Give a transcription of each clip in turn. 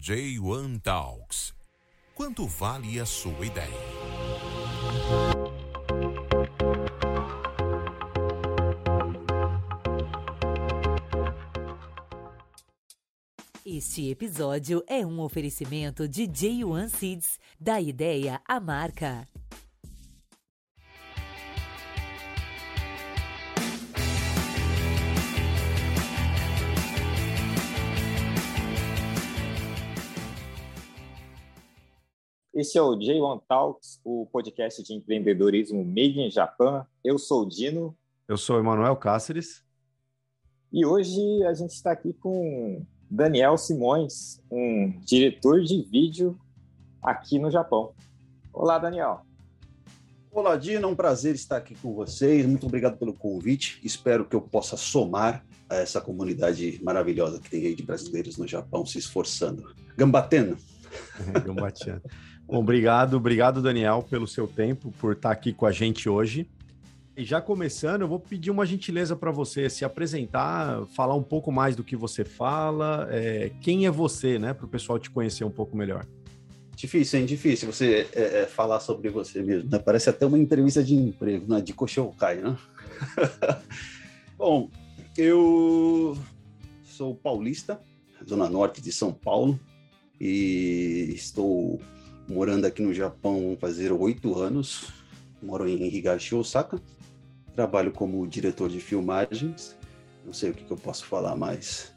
J1 Talks. Quanto vale a sua ideia? Este episódio é um oferecimento de J1 Seeds, da ideia à marca. Esse é o J1 Talks, o podcast de empreendedorismo Made in Japan. Eu sou o Dino. Eu sou o Emanuel Cáceres. E hoje a gente está aqui com Daniel Simões, um diretor de vídeo aqui no Japão. Olá, Daniel. Olá, Dino. É um prazer estar aqui com vocês. Muito obrigado pelo convite. Espero que eu possa somar a essa comunidade maravilhosa que tem aí de brasileiros no Japão se esforçando. Gambatendo. Gambateando. Obrigado, obrigado, Daniel, pelo seu tempo, por estar aqui com a gente hoje. E já começando, eu vou pedir uma gentileza para você se apresentar, falar um pouco mais do que você fala, é, quem é você, né, para o pessoal te conhecer um pouco melhor. Difícil, hein? Difícil você é, é, falar sobre você mesmo, né? Parece até uma entrevista de emprego, né? De Koshoukai, né? Bom, eu sou paulista, zona norte de São Paulo, e estou morando aqui no Japão vão fazer oito anos. Moro em Higashi, Osaka. Trabalho como diretor de filmagens. Não sei o que, que eu posso falar mais.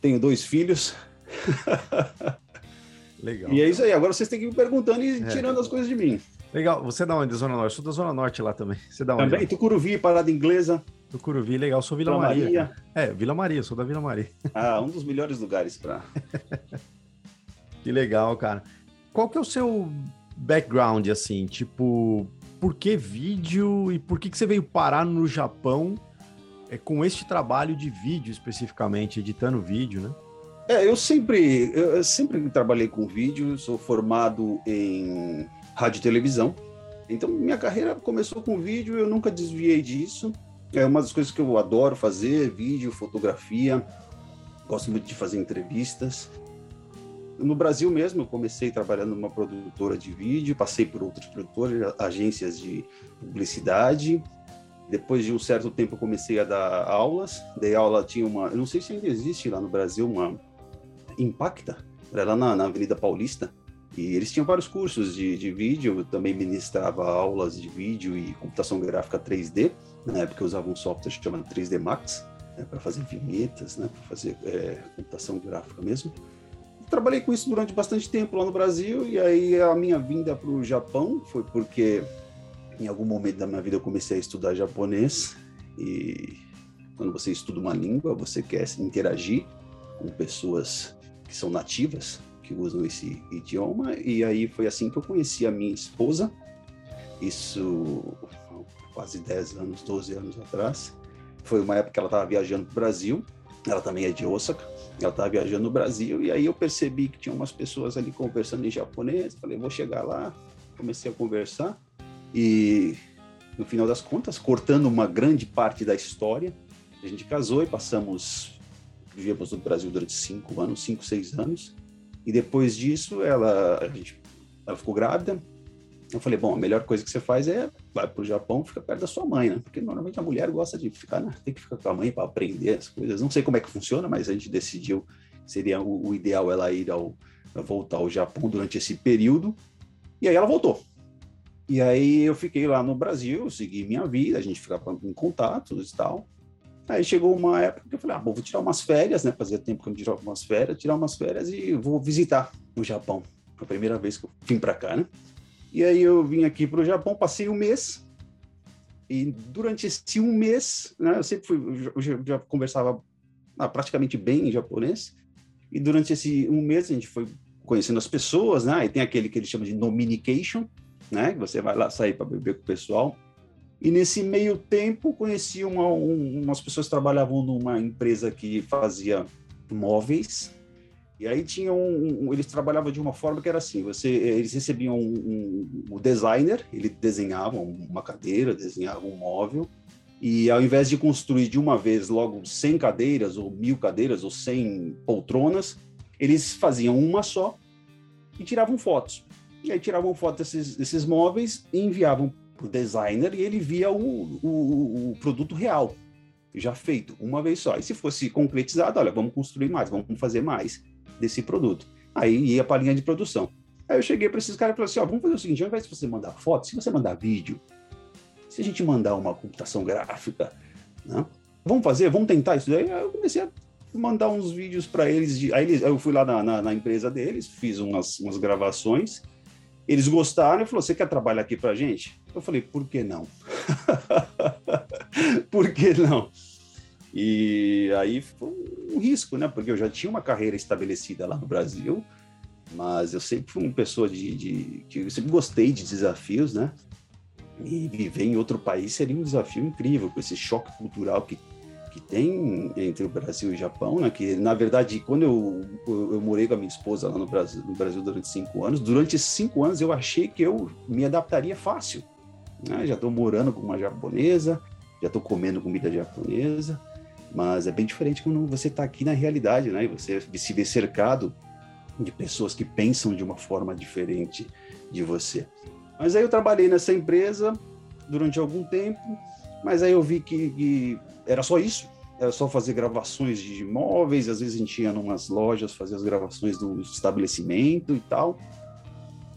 Tenho dois filhos. Legal. E é isso aí. Agora vocês têm que ir me perguntando e é. tirando as coisas de mim. Legal. Você é da onde? Zona Norte? Eu sou da Zona Norte lá também. Você da onde? Também, Tucuruvi, Parada Inglesa. Tucuruvi, legal. Sou Vila, Vila Maria. Maria. É, Vila Maria, sou da Vila Maria. Ah, um dos melhores lugares para. que legal, cara. Qual que é o seu background, assim? Tipo, por que vídeo e por que, que você veio parar no Japão é, com este trabalho de vídeo especificamente, editando vídeo, né? É, eu sempre, eu sempre trabalhei com vídeo, sou formado em rádio e televisão. Então, minha carreira começou com vídeo, eu nunca desviei disso. É uma das coisas que eu adoro fazer, vídeo, fotografia. Gosto muito de fazer entrevistas. No Brasil mesmo, eu comecei trabalhando numa produtora de vídeo, passei por outras produtoras, agências de publicidade. Depois de um certo tempo, comecei a dar aulas. Dei aula, tinha uma, eu não sei se ainda existe lá no Brasil, uma Impacta, era lá na, na Avenida Paulista. E eles tinham vários cursos de, de vídeo, eu também ministrava aulas de vídeo e computação gráfica 3D. Na época eu usava um software chamado 3D Max, né, para fazer vinhetas, né, para fazer é, computação gráfica mesmo trabalhei com isso durante bastante tempo lá no Brasil e aí a minha vinda para o Japão foi porque em algum momento da minha vida eu comecei a estudar japonês e quando você estuda uma língua você quer interagir com pessoas que são nativas que usam esse idioma e aí foi assim que eu conheci a minha esposa. Isso quase 10 anos 12 anos atrás. Foi uma época que ela estava viajando para o Brasil. Ela também é de Osaka ela estava viajando no Brasil e aí eu percebi que tinha umas pessoas ali conversando em japonês. Falei, vou chegar lá. Comecei a conversar e no final das contas, cortando uma grande parte da história, a gente casou e passamos, vivemos no Brasil durante cinco anos, cinco, seis anos. E depois disso, ela, a gente, ela ficou grávida, eu falei, bom, a melhor coisa que você faz é vai para o Japão, fica perto da sua mãe, né? Porque normalmente a mulher gosta de ficar, né? tem que ficar com a mãe para aprender as coisas. Não sei como é que funciona, mas a gente decidiu seria o, o ideal ela ir ao voltar ao Japão durante esse período. E aí ela voltou. E aí eu fiquei lá no Brasil, segui minha vida, a gente ficava em contatos e tal. Aí chegou uma época que eu falei, ah, bom, vou tirar umas férias, né? Fazia tempo que eu não tirava umas férias, tirar umas férias e vou visitar o Japão. Foi a primeira vez que eu vim para cá, né? E aí eu vim aqui para o Japão, passei um mês. E durante esse um mês, né, eu sempre fui, eu já, já conversava ah, praticamente bem em japonês. E durante esse um mês a gente foi conhecendo as pessoas, né? E tem aquele que eles chamam de nominication, né? Que você vai lá sair para beber com o pessoal. E nesse meio tempo conheci uma, um, umas pessoas que trabalhavam numa empresa que fazia móveis e aí tinha um, um, eles trabalhavam de uma forma que era assim, você, eles recebiam um, um designer, ele desenhava uma cadeira, desenhava um móvel, e ao invés de construir de uma vez logo 100 cadeiras, ou mil cadeiras, ou 100 poltronas, Eles faziam uma só e tiravam fotos. E aí tiravam fotos desses, desses móveis e enviavam para o designer e ele via o, o, o produto real, já feito, uma vez só. E se fosse concretizado, olha, vamos construir mais, vamos fazer mais desse produto. Aí ia para a linha de produção. Aí eu cheguei para esses caras e falei assim: ó, vamos fazer o seguinte, ao invés de você mandar foto, se você mandar vídeo, se a gente mandar uma computação gráfica, né? Vamos fazer, vamos tentar isso daí. Aí eu comecei a mandar uns vídeos para eles. De, eles, eu fui lá na, na, na, empresa deles, fiz umas, umas gravações. Eles gostaram e falou: Você quer trabalhar aqui para gente? Eu falei: Por que não? por que não? E aí foi um risco, né? Porque eu já tinha uma carreira estabelecida lá no Brasil, mas eu sempre fui uma pessoa de, de que eu sempre gostei de desafios, né? E viver em outro país seria um desafio incrível, com esse choque cultural que que tem entre o Brasil e o Japão, né? Que na verdade, quando eu, eu, morei com a minha esposa lá no Brasil, no Brasil durante cinco anos, durante esses cinco anos eu achei que eu me adaptaria fácil. Né? Já estou morando com uma japonesa, já estou comendo comida japonesa, mas é bem diferente quando você está aqui na realidade, né? E você se vê cercado de pessoas que pensam de uma forma diferente de você. Mas aí eu trabalhei nessa empresa durante algum tempo, mas aí eu vi que, que era só isso, era só fazer gravações de imóveis, às vezes a gente ia em umas lojas fazer as gravações do estabelecimento e tal.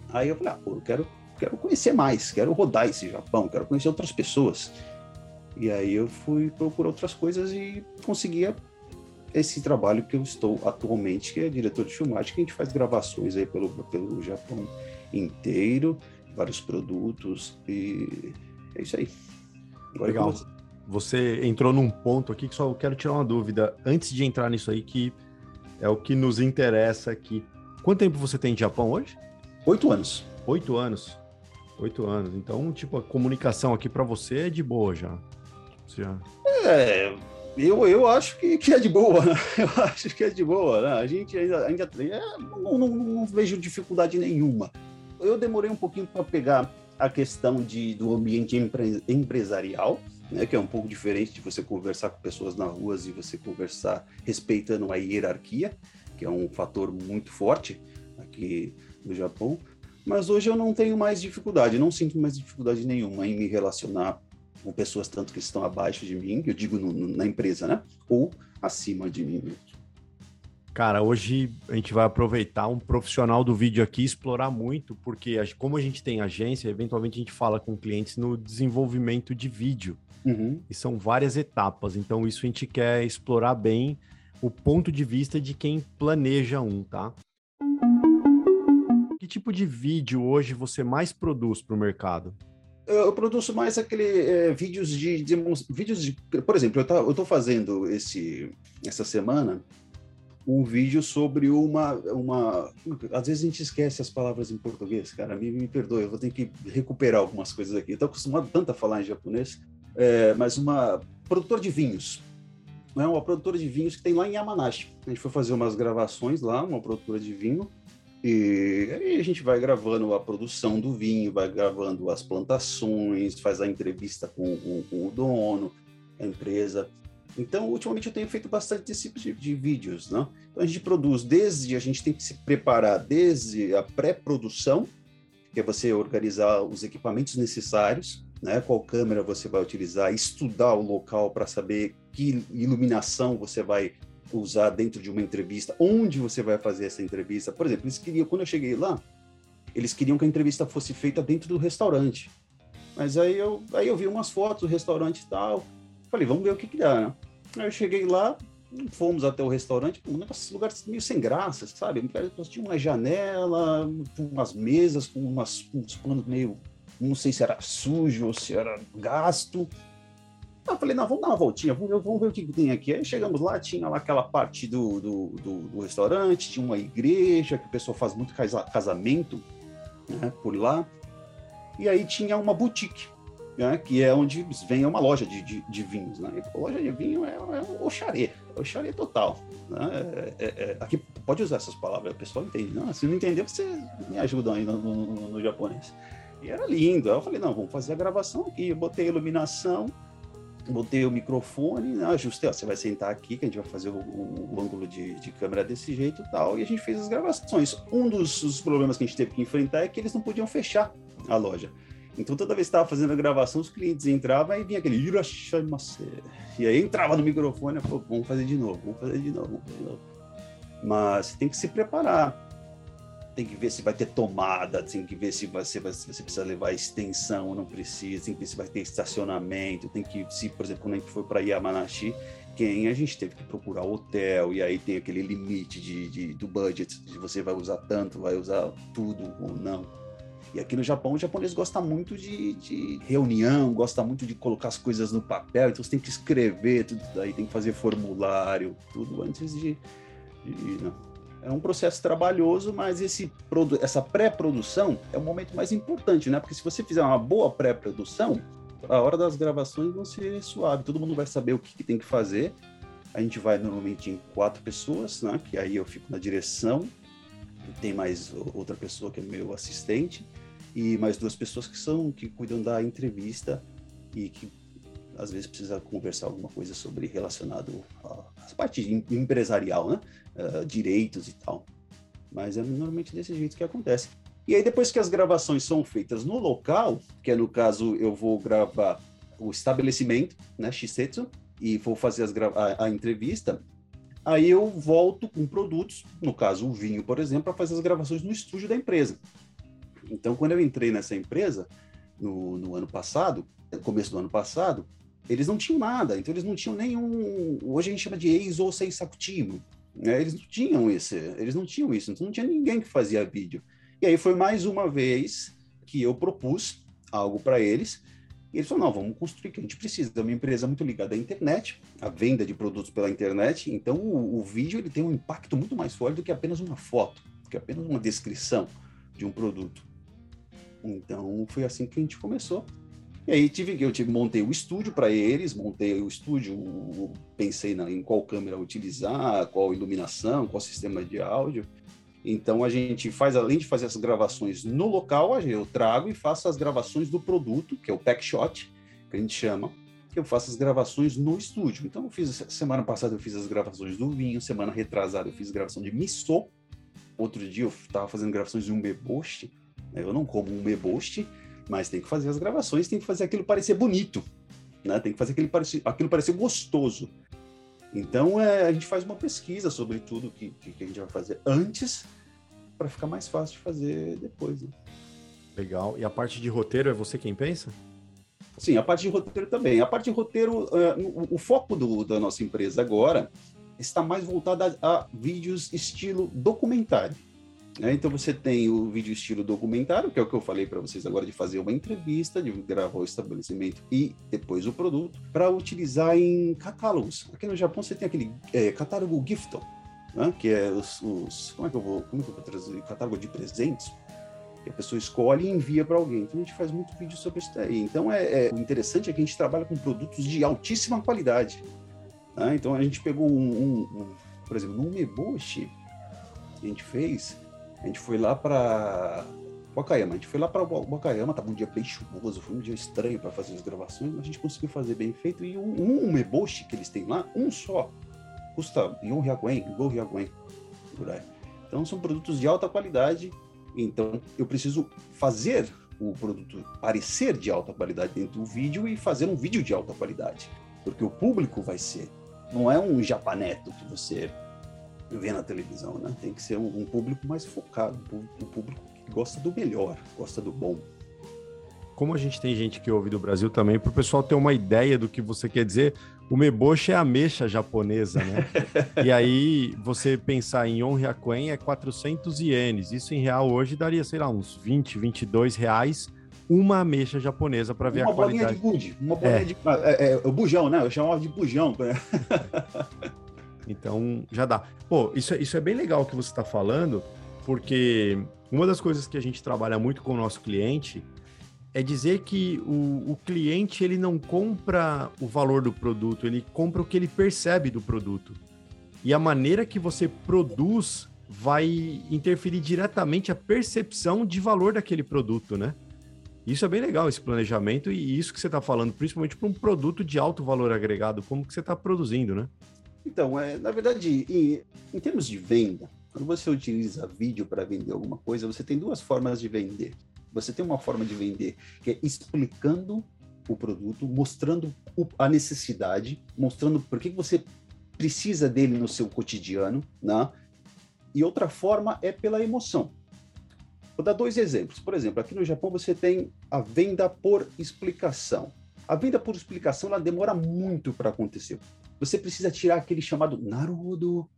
Aí eu falei, ah, pô, eu quero, quero conhecer mais, quero rodar esse Japão, quero conhecer outras pessoas. E aí eu fui procurar outras coisas e conseguia esse trabalho que eu estou atualmente, que é diretor de filmagem, que a gente faz gravações aí pelo, pelo Japão inteiro, vários produtos, e é isso aí. Agora Legal você entrou num ponto aqui que só quero tirar uma dúvida antes de entrar nisso aí, que é o que nos interessa aqui. Quanto tempo você tem de Japão hoje? Oito anos. Oito anos. Oito anos. Então, tipo, a comunicação aqui para você é de boa já. É, eu, eu acho que, que é de boa, né? Eu acho que é de boa, né? A gente ainda, ainda é, não, não, não, vejo dificuldade nenhuma. Eu demorei um pouquinho para pegar a questão de, do ambiente empre, empresarial, né, que é um pouco diferente de você conversar com pessoas na rua e você conversar respeitando a hierarquia, que é um fator muito forte aqui no Japão. Mas hoje eu não tenho mais dificuldade, não sinto mais dificuldade nenhuma em me relacionar com pessoas tanto que estão abaixo de mim, eu digo no, no, na empresa, né? Ou acima de mim Cara, hoje a gente vai aproveitar um profissional do vídeo aqui explorar muito, porque como a gente tem agência, eventualmente a gente fala com clientes no desenvolvimento de vídeo. Uhum. E são várias etapas. Então, isso a gente quer explorar bem o ponto de vista de quem planeja um, tá? Que tipo de vídeo hoje você mais produz para o mercado? Eu produzo mais aquele é, vídeos de, de, vídeos de, por exemplo, eu estou fazendo esse essa semana um vídeo sobre uma uma às vezes a gente esquece as palavras em português, cara, me, me perdoe, eu vou ter que recuperar algumas coisas aqui. Estou acostumado tanto a falar em japonês é, mas uma produtora de vinhos. Né? Uma produtora de vinhos que tem lá em Yamanashi. A gente foi fazer umas gravações lá, uma produtora de vinho, e aí a gente vai gravando a produção do vinho, vai gravando as plantações, faz a entrevista com, com, com o dono, a empresa. Então, ultimamente eu tenho feito bastante desse tipo de, de, vídeos, né? Então a gente produz desde, a gente tem que se preparar desde a pré-produção, que é você organizar os equipamentos necessários, né? Qual câmera você vai utilizar, estudar o local para saber que iluminação você vai usar dentro de uma entrevista, onde você vai fazer essa entrevista. Por exemplo, eles queriam, quando eu cheguei lá, eles queriam que a entrevista fosse feita dentro do restaurante. Mas aí eu, aí eu vi umas fotos do restaurante e tal. Falei, vamos ver o que, que dá, né? Aí eu cheguei lá, fomos até o restaurante, um lugar meio sem graça, sabe? Tinha uma janela, umas mesas com umas, uns panos meio não sei se era sujo ou se era gasto. Eu falei, não, vamos dar uma voltinha, vamos vamos ver o que, tem aqui. Aí chegamos lá, tinha lá aquela parte do, do, do, do restaurante, tinha uma igreja, que o pessoal faz muito casamento né, por lá. E aí tinha uma boutique, né, que é onde vem uma loja de, de, de vinhos. Né? Loja de vinho é, é oxaré, é oxaré total. Né? É, é, é, aqui pode usar essas palavras, o pessoal entende. Não, se não entender, você me ajuda aí no, no, no, no japonês. E era lindo. Aí eu falei, não, vamos fazer a gravação aqui. Eu botei a iluminação, botei o microfone, né, ajustei, ó, você vai sentar aqui que a gente vai fazer o, o, o ângulo de, de, câmera desse jeito e tal, e a gente fez as gravações. Um dos, dos, problemas que a gente teve que enfrentar é que eles não podiam fechar a loja. Então toda vez que estava fazendo a gravação, os clientes entravam e vinha aquele Irashaimase. E aí entrava no microfone falou, vamos fazer de novo, vamos fazer de novo, vamos fazer de novo. Mas tem que se preparar tem que ver se vai ter tomada, tem que ver se você, você precisa levar extensão ou não precisa, tem que ver se vai ter estacionamento, tem que, se, por exemplo, quando a gente foi para Yamanashi, quem a gente teve que procurar hotel, e aí tem aquele limite de, de, do budget, de você vai usar tanto, vai usar tudo ou não. E aqui no Japão, o japonês gosta muito de, de, reunião, gosta muito de colocar as coisas no papel, então você tem que escrever tudo daí, tem que fazer formulário, tudo antes de. de não. É um processo trabalhoso, mas esse, essa pré-produção é o momento mais importante, né? Porque se você fizer uma boa pré-produção, a hora das gravações vai ser suave, todo mundo vai saber o que, que, tem que fazer. A gente vai normalmente em quatro pessoas, né? Que aí eu fico na direção, tem mais outra pessoa que é meu assistente e mais duas pessoas que são que cuidam da entrevista e que às vezes precisa conversar alguma coisa sobre relacionado às partes empresarial, né? Uh, direitos e tal. Mas é normalmente desse jeito que acontece. E aí depois que as gravações são feitas no local, que é no caso eu vou gravar o estabelecimento, né, Shisetsu, e vou fazer a, a entrevista, aí eu volto com produtos, no caso o vinho, por exemplo, para fazer as gravações no estúdio da empresa. Então, quando eu entrei nessa empresa, no, no ano passado, no começo do ano passado, eles não tinham nada, então eles não tinham nenhum. Hoje a gente chama de ex ou seisacutivo. Né? Eles não tinham esse, eles não tinham isso, então não tinha ninguém que fazia vídeo. E aí foi mais uma vez que eu propus algo para eles. E eles falaram: não, vamos construir, que a gente precisa de uma empresa muito ligada à internet, à venda de produtos pela internet. Então o, o vídeo ele tem um impacto muito mais forte do que apenas uma foto, do que apenas uma descrição de um produto. Então foi assim que a gente começou. E aí tive eu tive, montei o estúdio para eles, montei o estúdio, pensei na, em qual câmera utilizar, qual iluminação, qual sistema de áudio. Então a gente faz, além de fazer as gravações no local, eu trago e faço as gravações do produto, que é o pack shot, que a gente chama, que eu faço as gravações no estúdio. Então eu fiz semana passada eu fiz as gravações do vinho, semana retrasada eu fiz gravação de miso. Outro dia eu estava fazendo gravações de um beboste. Né? Eu não como um beboste, mas tem que fazer as gravações, tem que fazer aquilo parecer bonito, né? Tem que fazer aquilo parecer, aquilo parecer gostoso. Então é, a gente faz uma pesquisa sobre tudo que, que, a gente vai fazer antes para ficar mais fácil de fazer depois. Né? Legal. E a parte de roteiro é você quem pensa? Sim, a parte de roteiro também. A parte de roteiro, uh, o, o, foco do, da nossa empresa agora está mais voltada a, a vídeos estilo documentário. Né? Então você tem o vídeo estilo documentário, que é o que eu falei para vocês agora de fazer uma entrevista, de gravar o estabelecimento e depois o produto, para utilizar em catálogos. Aqui no Japão você tem aquele é, catálogo Gifton, né? que é os, os, como é que eu vou, como é que eu vou trazer catálogo de presentes. Que a pessoa escolhe e envia para alguém. Então a gente faz muito vídeo sobre isso daí. Então é, é, o interessante é que a gente trabalha com produtos de altíssima qualidade. Né? Então a gente pegou um, um, um por exemplo, no Meboshi, a gente fez a gente foi lá para Wakayama. A gente foi lá para Wakayama, tava um dia bem chuvoso, foi um dia estranho para fazer as gravações, mas a gente conseguiu fazer bem feito. E um, um meboshi que eles têm lá, um só, custa yon ryakuen, go ryakuen, por aí. Então são produtos de alta qualidade. Então eu preciso fazer o produto parecer de alta qualidade dentro do vídeo e fazer um vídeo de alta qualidade, porque o público vai ser. Não é um japaneto que você ver na televisão, né? Tem que ser um, um público mais focado, um público que gosta do melhor, gosta do bom. Como a gente tem gente que ouve do Brasil também, para o pessoal ter uma ideia do que você quer dizer, o meboshi é a mecha japonesa, né? e aí, você pensar em onryakuen é 400 ienes. Isso em real hoje daria, sei lá, uns 20, 22 reais uma ameixa japonesa para ver uma a qualidade. Uma bolinha de bude, uma bolinha é. de... É, é, o bujão, né? Eu chamava de bujão. Então, já dá. Pô, isso, é, isso é bem legal que você está falando, porque uma das coisas que a gente trabalha muito com o nosso cliente é dizer que o, o cliente ele não compra o valor do produto, ele compra o que ele percebe do produto. E a maneira que você produz vai interferir diretamente a percepção de valor daquele produto, né? Isso é bem legal, esse planejamento, e isso que você está falando, principalmente para um produto de alto valor agregado, como que você está produzindo, né? Então, é, na verdade, em, em termos de venda, quando você utiliza vídeo para vender alguma coisa, você tem duas formas de vender. Você tem uma forma de vender que é explicando o produto, mostrando a necessidade, mostrando por que você precisa dele no seu cotidiano, né? E outra forma é pela emoção. Vou dar dois exemplos. Por exemplo, aqui no Japão você tem a venda por explicação. A venda por explicação ela demora muito para acontecer. Você precisa tirar aquele chamado naruhodo,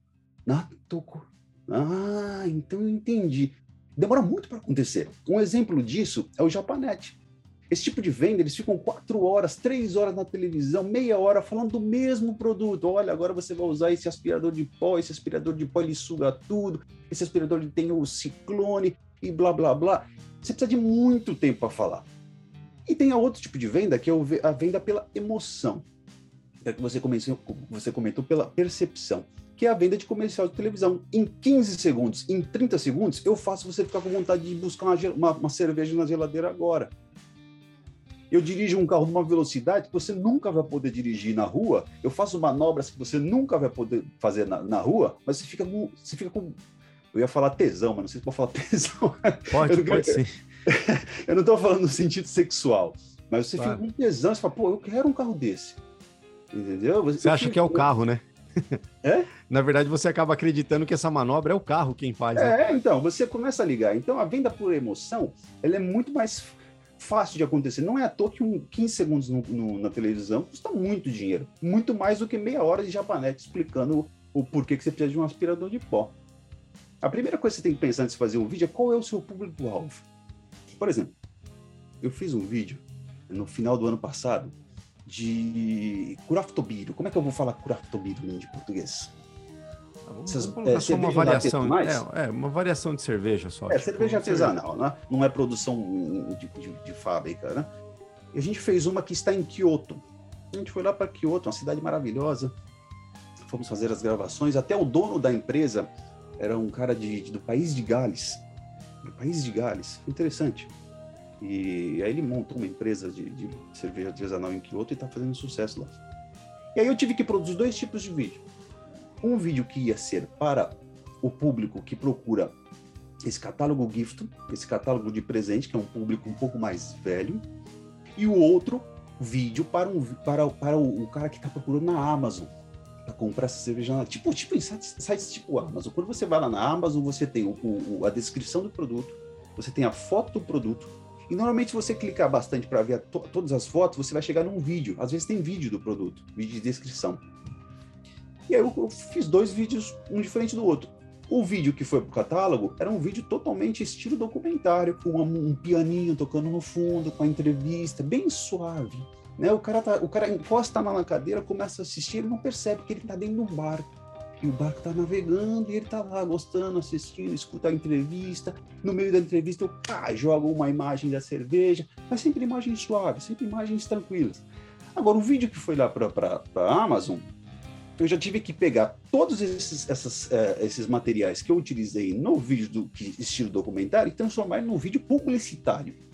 natoko. Ah, então eu entendi. Demora muito para acontecer. Um exemplo disso é o Japanet. Esse tipo de venda, eles ficam quatro horas, três horas na televisão, meia hora falando do mesmo produto. Olha, agora você vai usar esse aspirador de pó, esse aspirador de pó ele suga tudo, esse aspirador ele tem o ciclone e blá blá blá. Você precisa de muito tempo para falar. E tem outro tipo de venda, que é a venda pela emoção. É que você comentou, você comentou pela percepção, que é a venda de comercial de televisão. Em 15 segundos, em 30 segundos, eu faço você ficar com vontade de buscar uma, uma, uma cerveja na geladeira agora eu dirijo um carro numa velocidade que você nunca vai poder dirigir na rua, eu faço manobras que você nunca vai poder fazer na, na rua, mas você fica com, você fica com eu ia falar tesão, mas não sei se pode falar tesão. Pode, eu, pode sim. eu não estou falando no sentido sexual, mas você claro. fica com tesão, você fala, pô, eu quero um carro desse. Entendeu? Você, você acha fico... que é o carro, né? É? Na verdade, você acaba acreditando que essa manobra é o carro quem faz. Né? É, então, você começa a ligar. Então, a venda por emoção, ela é muito mais fácil de acontecer. Não é à toa que um 15 segundos no, no, na televisão custa muito dinheiro. Muito mais do que meia hora de japanete explicando o, o porquê que você precisa de um aspirador de pó. A primeira coisa que você tem que pensar antes de fazer um vídeo é qual é o seu público-alvo. Por exemplo, eu fiz um vídeo no final do ano passado de curaftobiro. Como é que eu vou falar curaftobiro em português? Vamos, Essas, vamos é, só uma variação, é, é, uma variação de cerveja só. É, tipo, cerveja artesanal, né? Não é produção de, de, de, fábrica, né? E a gente fez uma que está em Kyoto. A gente foi lá para Kyoto, uma cidade maravilhosa. Fomos fazer as gravações. Até o dono da empresa era um cara de, de do país de Gales. Do país de Gales. Interessante. E aí ele montou uma empresa de, de cerveja artesanal em Kyoto e está fazendo sucesso lá. E aí eu tive que produzir dois tipos de vídeo um vídeo que ia ser para o público que procura esse catálogo gift, esse catálogo de presente, que é um público um pouco mais velho, e o outro vídeo para, um, para, para o, o cara que está procurando na Amazon comprar essa cerveja. Tipo, tipo em sites, sites tipo Amazon. Quando você vai lá na Amazon, você tem o, o, a descrição do produto, você tem a foto do produto, e normalmente, você clicar bastante para ver to todas as fotos, você vai chegar num vídeo. Às vezes tem vídeo do produto, vídeo de descrição. E aí eu fiz dois vídeos, um diferente do outro. O vídeo que foi pro catálogo era um vídeo totalmente estilo documentário, com um pianinho tocando no fundo, com a entrevista, bem suave. Né? O, cara tá, o cara encosta na cadeira, começa a assistir, ele não percebe que ele está dentro de um barco. E o barco está navegando e ele está lá gostando, assistindo, escuta a entrevista. No meio da entrevista, eu pá, jogo uma imagem da cerveja, mas sempre imagens suaves, sempre imagens tranquilas. Agora, o vídeo que foi lá para a Amazon, eu já tive que pegar todos esses, essas, uh, esses materiais que eu utilizei no vídeo do que, estilo documentário e transformar no vídeo publicitário.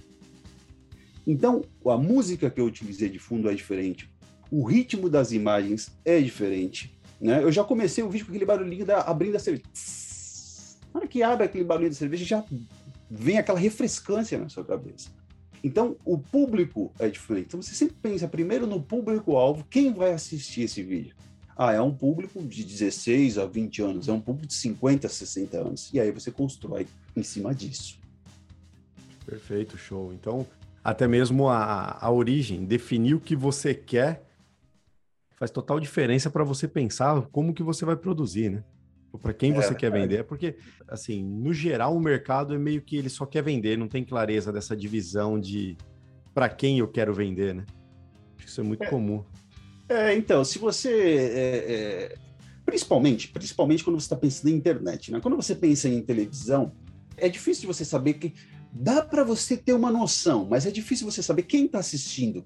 Então, a música que eu utilizei de fundo é diferente, o ritmo das imagens é diferente. Né? Eu já comecei o vídeo com aquele barulhinho da abrindo a cerveja. Na hora que abre aquele barulhinho da cerveja, já vem aquela refrescância na sua cabeça. Então, o público é diferente. Então, você sempre pensa primeiro no público-alvo, quem vai assistir esse vídeo. Ah, é um público de 16 a 20 anos, é um público de 50 a 60 anos. E aí você constrói em cima disso. Perfeito, show. Então, até mesmo a, a origem, definir o que você quer, faz total diferença para você pensar como que você vai produzir, né? Para quem você é, quer vender, é porque, assim, no geral, o mercado é meio que ele só quer vender, não tem clareza dessa divisão de para quem eu quero vender, né? Isso é muito é. comum. É, então, se você. É, é, principalmente, principalmente quando você está pensando em internet, né? Quando você pensa em televisão, é difícil de você saber que. Dá para você ter uma noção, mas é difícil você saber quem está assistindo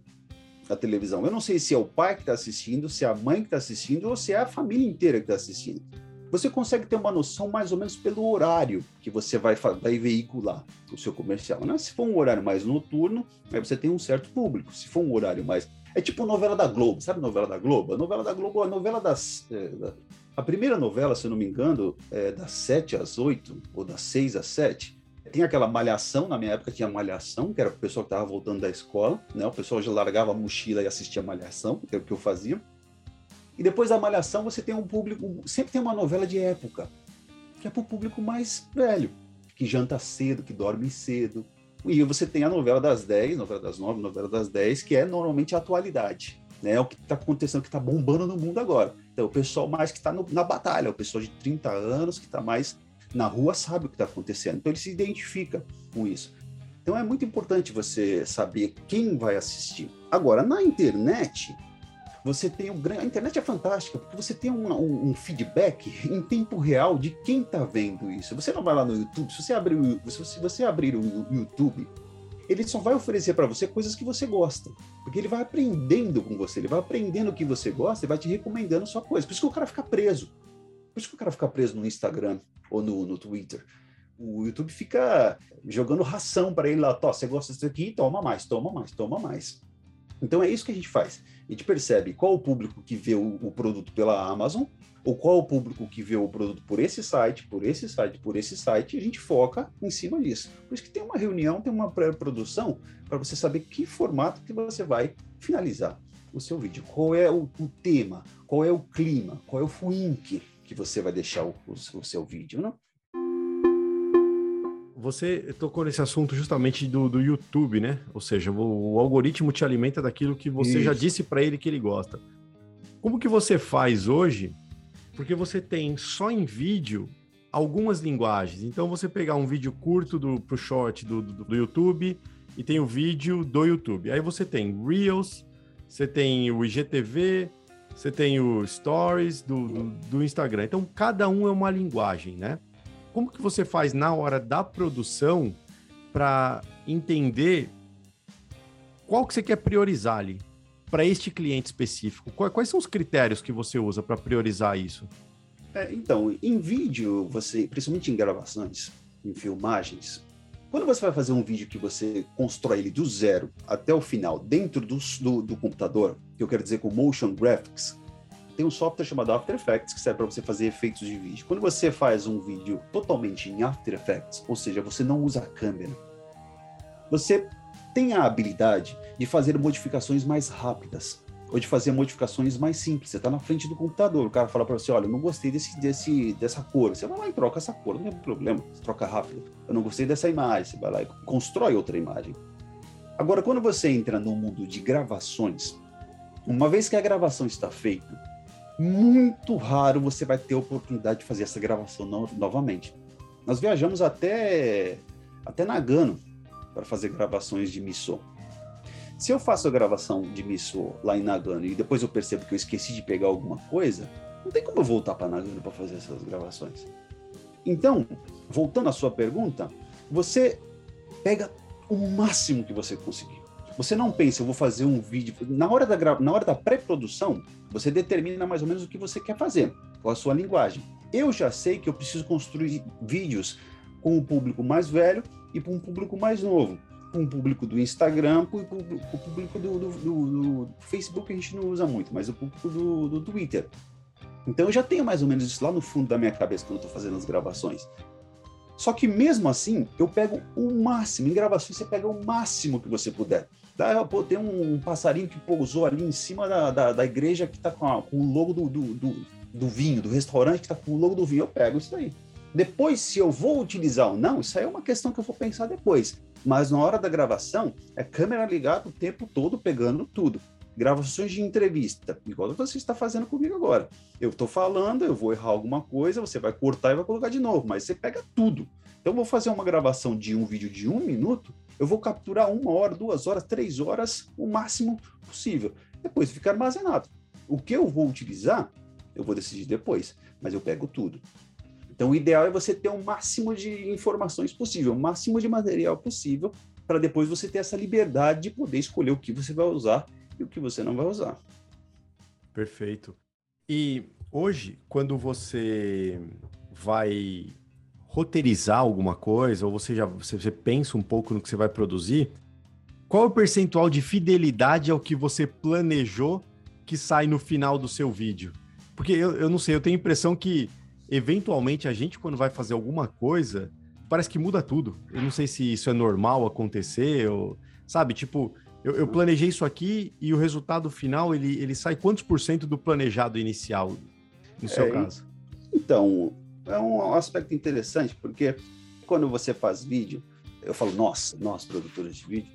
a televisão. Eu não sei se é o pai que está assistindo, se é a mãe que está assistindo, ou se é a família inteira que está assistindo. você consegue ter uma noção mais ou menos pelo horário que você vai, vai veicular o seu comercial. Né? Se for um horário mais noturno, aí você tem um certo público. Se for um horário mais. É tipo novela da Globo, sabe novela da Globo? A novela da Globo, a novela das. É, da... A primeira novela, se eu não me engano, é das 7 às 8, ou das 6 às 7. Tem aquela malhação, na minha época tinha malhação, que era o pessoal que estava voltando da escola, né? O pessoal já largava a mochila e assistia malhação, que era o que eu fazia. E depois da Malhação, você tem um público. Sempre tem uma novela de época, que é para o público mais velho, que janta cedo, que dorme cedo. E você tem a novela das 10, novela das 9, novela das 10, que é normalmente a atualidade. Né? É o que está acontecendo, que está bombando no mundo agora. Então, o pessoal mais que está na batalha, o pessoal de 30 anos, que está mais na rua, sabe o que está acontecendo. Então, ele se identifica com isso. Então, é muito importante você saber quem vai assistir. Agora, na internet, você tem um grande. A internet é fantástica, porque você tem um, um, um feedback em tempo real de quem está vendo isso. Você não vai lá no YouTube, se você abrir o, se você abrir o YouTube, ele só vai oferecer para você coisas que você gosta. Porque ele vai aprendendo com você, ele vai aprendendo o que você gosta e vai te recomendando sua coisa. Por isso que o cara fica preso. Por isso que o cara fica preso no Instagram ou no, no Twitter. O YouTube fica jogando ração para ele lá. Tó, você gosta disso aqui? Toma mais, toma mais, toma mais. Então é isso que a gente faz. A gente percebe qual o público que vê o, o produto pela Amazon, ou qual o público que vê o produto por esse site, por esse site, por esse site, e a gente foca em cima disso. Por isso que tem uma reunião, tem uma pré-produção, para você saber que formato que você vai finalizar o seu vídeo. Qual é o, o tema, qual é o clima, qual é o fuinque que você vai deixar o, o, o seu vídeo, não? Você tocou nesse assunto justamente do, do YouTube, né? Ou seja, o, o algoritmo te alimenta daquilo que você Isso. já disse para ele que ele gosta. Como que você faz hoje? Porque você tem só em vídeo algumas linguagens. Então, você pegar um vídeo curto do, pro short do, do, do YouTube e tem o vídeo do YouTube. Aí você tem Reels, você tem o IGTV, você tem o Stories do, do, do Instagram. Então, cada um é uma linguagem, né? como que você faz na hora da produção para entender qual que você quer priorizar ali para este cliente específico? Quais são os critérios que você usa para priorizar isso? É, então, em vídeo, você, principalmente em gravações, em filmagens, quando você vai fazer um vídeo que você constrói ele do zero até o final, dentro do, do, do computador, que eu quero dizer com motion graphics, tem um software chamado After Effects que serve para você fazer efeitos de vídeo. Quando você faz um vídeo totalmente em After Effects, ou seja, você não usa a câmera, você tem a habilidade de fazer modificações mais rápidas ou de fazer modificações mais simples. Você está na frente do computador, o cara fala para você, olha, eu não gostei desse, desse, dessa cor. Você vai lá e troca essa cor, não tem problema, você troca rápido. Eu não gostei dessa imagem, você vai lá e constrói outra imagem. Agora, quando você entra no mundo de gravações, uma vez que a gravação está feita, muito raro você vai ter a oportunidade de fazer essa gravação no, novamente. Nós viajamos até, até Nagano para fazer gravações de Miso. Se eu faço a gravação de Miso lá em Nagano e depois eu percebo que eu esqueci de pegar alguma coisa, não tem como eu voltar para Nagano para fazer essas gravações. Então, voltando à sua pergunta, você pega o máximo que você conseguir. Você não pensa, eu vou fazer um vídeo. Na hora da, na hora da pré-produção, você determina mais ou menos o que você quer fazer, qual a sua linguagem. Eu já sei que eu preciso construir vídeos com um público mais velho e para um público mais novo. Com um público do Instagram, com o público do, do, do, do, Facebook a gente não usa muito, mas o público do, Twitter. Então eu já tenho mais ou menos isso lá no fundo da minha cabeça quando eu estou fazendo as gravações. Só que mesmo assim, eu pego o máximo. Em gravações, você pega o máximo que você puder. Tá, pô, tem um passarinho que pousou ali em cima da, da, da igreja que está com, com, o logo do, do, vinho, do restaurante que está com o logo do vinho. Eu pego isso aí. Depois, se eu vou utilizar ou não, isso aí é uma questão que eu vou pensar depois. Mas na hora da gravação, é câmera ligada o tempo todo, pegando tudo. Gravações de entrevista, igual você está fazendo comigo agora. Eu estou falando, eu vou errar alguma coisa, você vai cortar e vai colocar de novo, mas você pega tudo. Então, vou fazer uma gravação de um vídeo de um minuto, eu vou capturar uma hora, duas horas, três horas, o máximo possível. Depois fica armazenado. O que eu vou utilizar, eu vou decidir depois, mas eu pego tudo. Então, o ideal é você ter o máximo de informações possível, o máximo de material possível, para depois você ter essa liberdade de poder escolher o que você vai usar e o que você não vai usar. Perfeito. E Hoje, quando você vai roteirizar alguma coisa, ou você já você, pensa um pouco no que você vai produzir, qual o percentual de fidelidade ao que você planejou que sai no final do seu vídeo? Porque eu, eu não sei, eu tenho a impressão que, eventualmente, a gente, quando vai fazer alguma coisa, parece que muda tudo. Eu não sei se isso é normal acontecer, ou, sabe? Tipo, eu, eu planejei isso aqui e o resultado final, ele, ele sai quantos por cento do planejado inicial, no seu É, caso? Então, é um aspecto interessante, porque quando você faz vídeo, eu falo, nós, nós produtores de vídeo,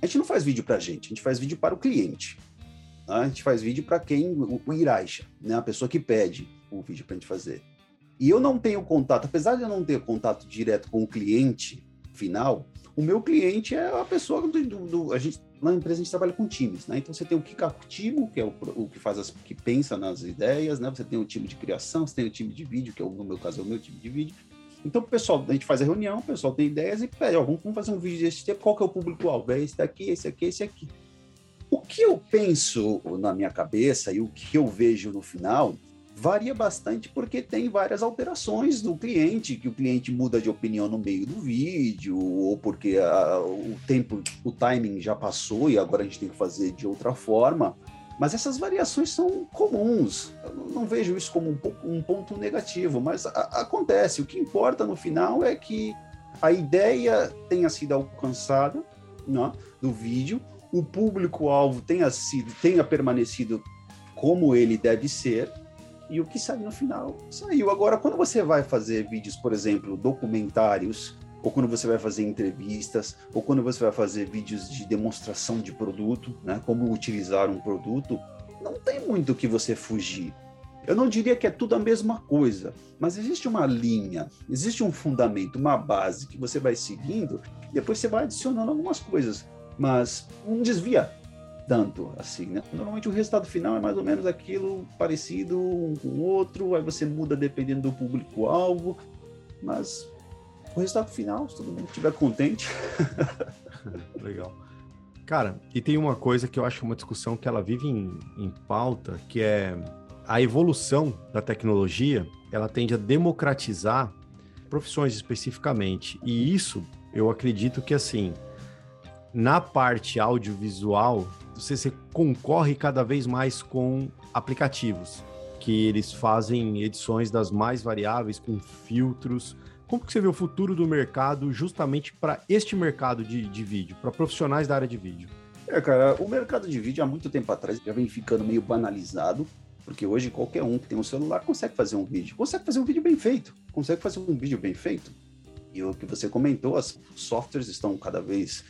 a gente não faz vídeo para a gente, a gente faz vídeo para o cliente. né? A gente faz vídeo para quem, o, o Iraixa, né? a pessoa que pede o vídeo para a gente fazer. E eu não tenho contato, apesar de eu não ter contato direto com o cliente final, o meu cliente é a pessoa do, do- do- a gente na empresa a gente trabalha com times, né? Então você tem o Kikativo, que é o, o que faz as que pensa nas ideias, né? Você tem o time de criação, você tem o time de vídeo, que é o- no meu caso é o meu time de vídeo. Então, pessoal, a gente faz a reunião, o pessoal tem ideias e pede, ó, vamos, vamos fazer um vídeo desse tipo, qual que é o público-alvo? É esse daqui, esse aqui, esse aqui. O que eu penso na minha cabeça e o que eu vejo no final varia bastante porque tem várias alterações do cliente, que o cliente muda de opinião no meio do vídeo, ou porque a- o tempo, o timing já passou e agora a gente tem que fazer de outra forma. Mas essas variações são comuns. Eu não- vejo isso como um, um ponto negativo, mas a- acontece. O que importa no final é que a ideia tenha sido alcançada né, do vídeo, o público-alvo tenha sido, tenha permanecido como ele deve ser, e o que saiu no final saiu. Agora, quando você vai fazer vídeos, por exemplo, documentários, ou quando você vai fazer entrevistas, ou quando você vai fazer vídeos de demonstração de produto, né, como utilizar um produto, não tem muito que você fugir. Eu não diria que é tudo a mesma coisa, mas existe uma linha, existe um fundamento, uma base que você vai seguindo, depois você vai adicionando algumas coisas, mas não desvia tanto assim, né? Normalmente o resultado final é mais ou menos aquilo parecido um com o outro, aí você muda dependendo do público-alvo, mas o resultado final, se todo mundo estiver contente, Legal. Cara, e tem uma coisa que eu acho uma discussão que ela vive em, em pauta, que é a evolução da tecnologia, ela tende a democratizar profissões especificamente. E isso, eu acredito que assim, na parte audiovisual, você, você concorre cada vez mais com aplicativos, que eles fazem edições das mais variáveis, com filtros. Como que você vê o futuro do mercado justamente para este mercado de, de vídeo, para profissionais da área de vídeo? É, cara, o mercado de vídeo há muito tempo atrás já vem ficando meio banalizado, porque hoje qualquer um que tem um celular consegue fazer um vídeo, consegue fazer um vídeo bem feito, consegue fazer um vídeo bem feito. E o que você comentou, os softwares estão cada vez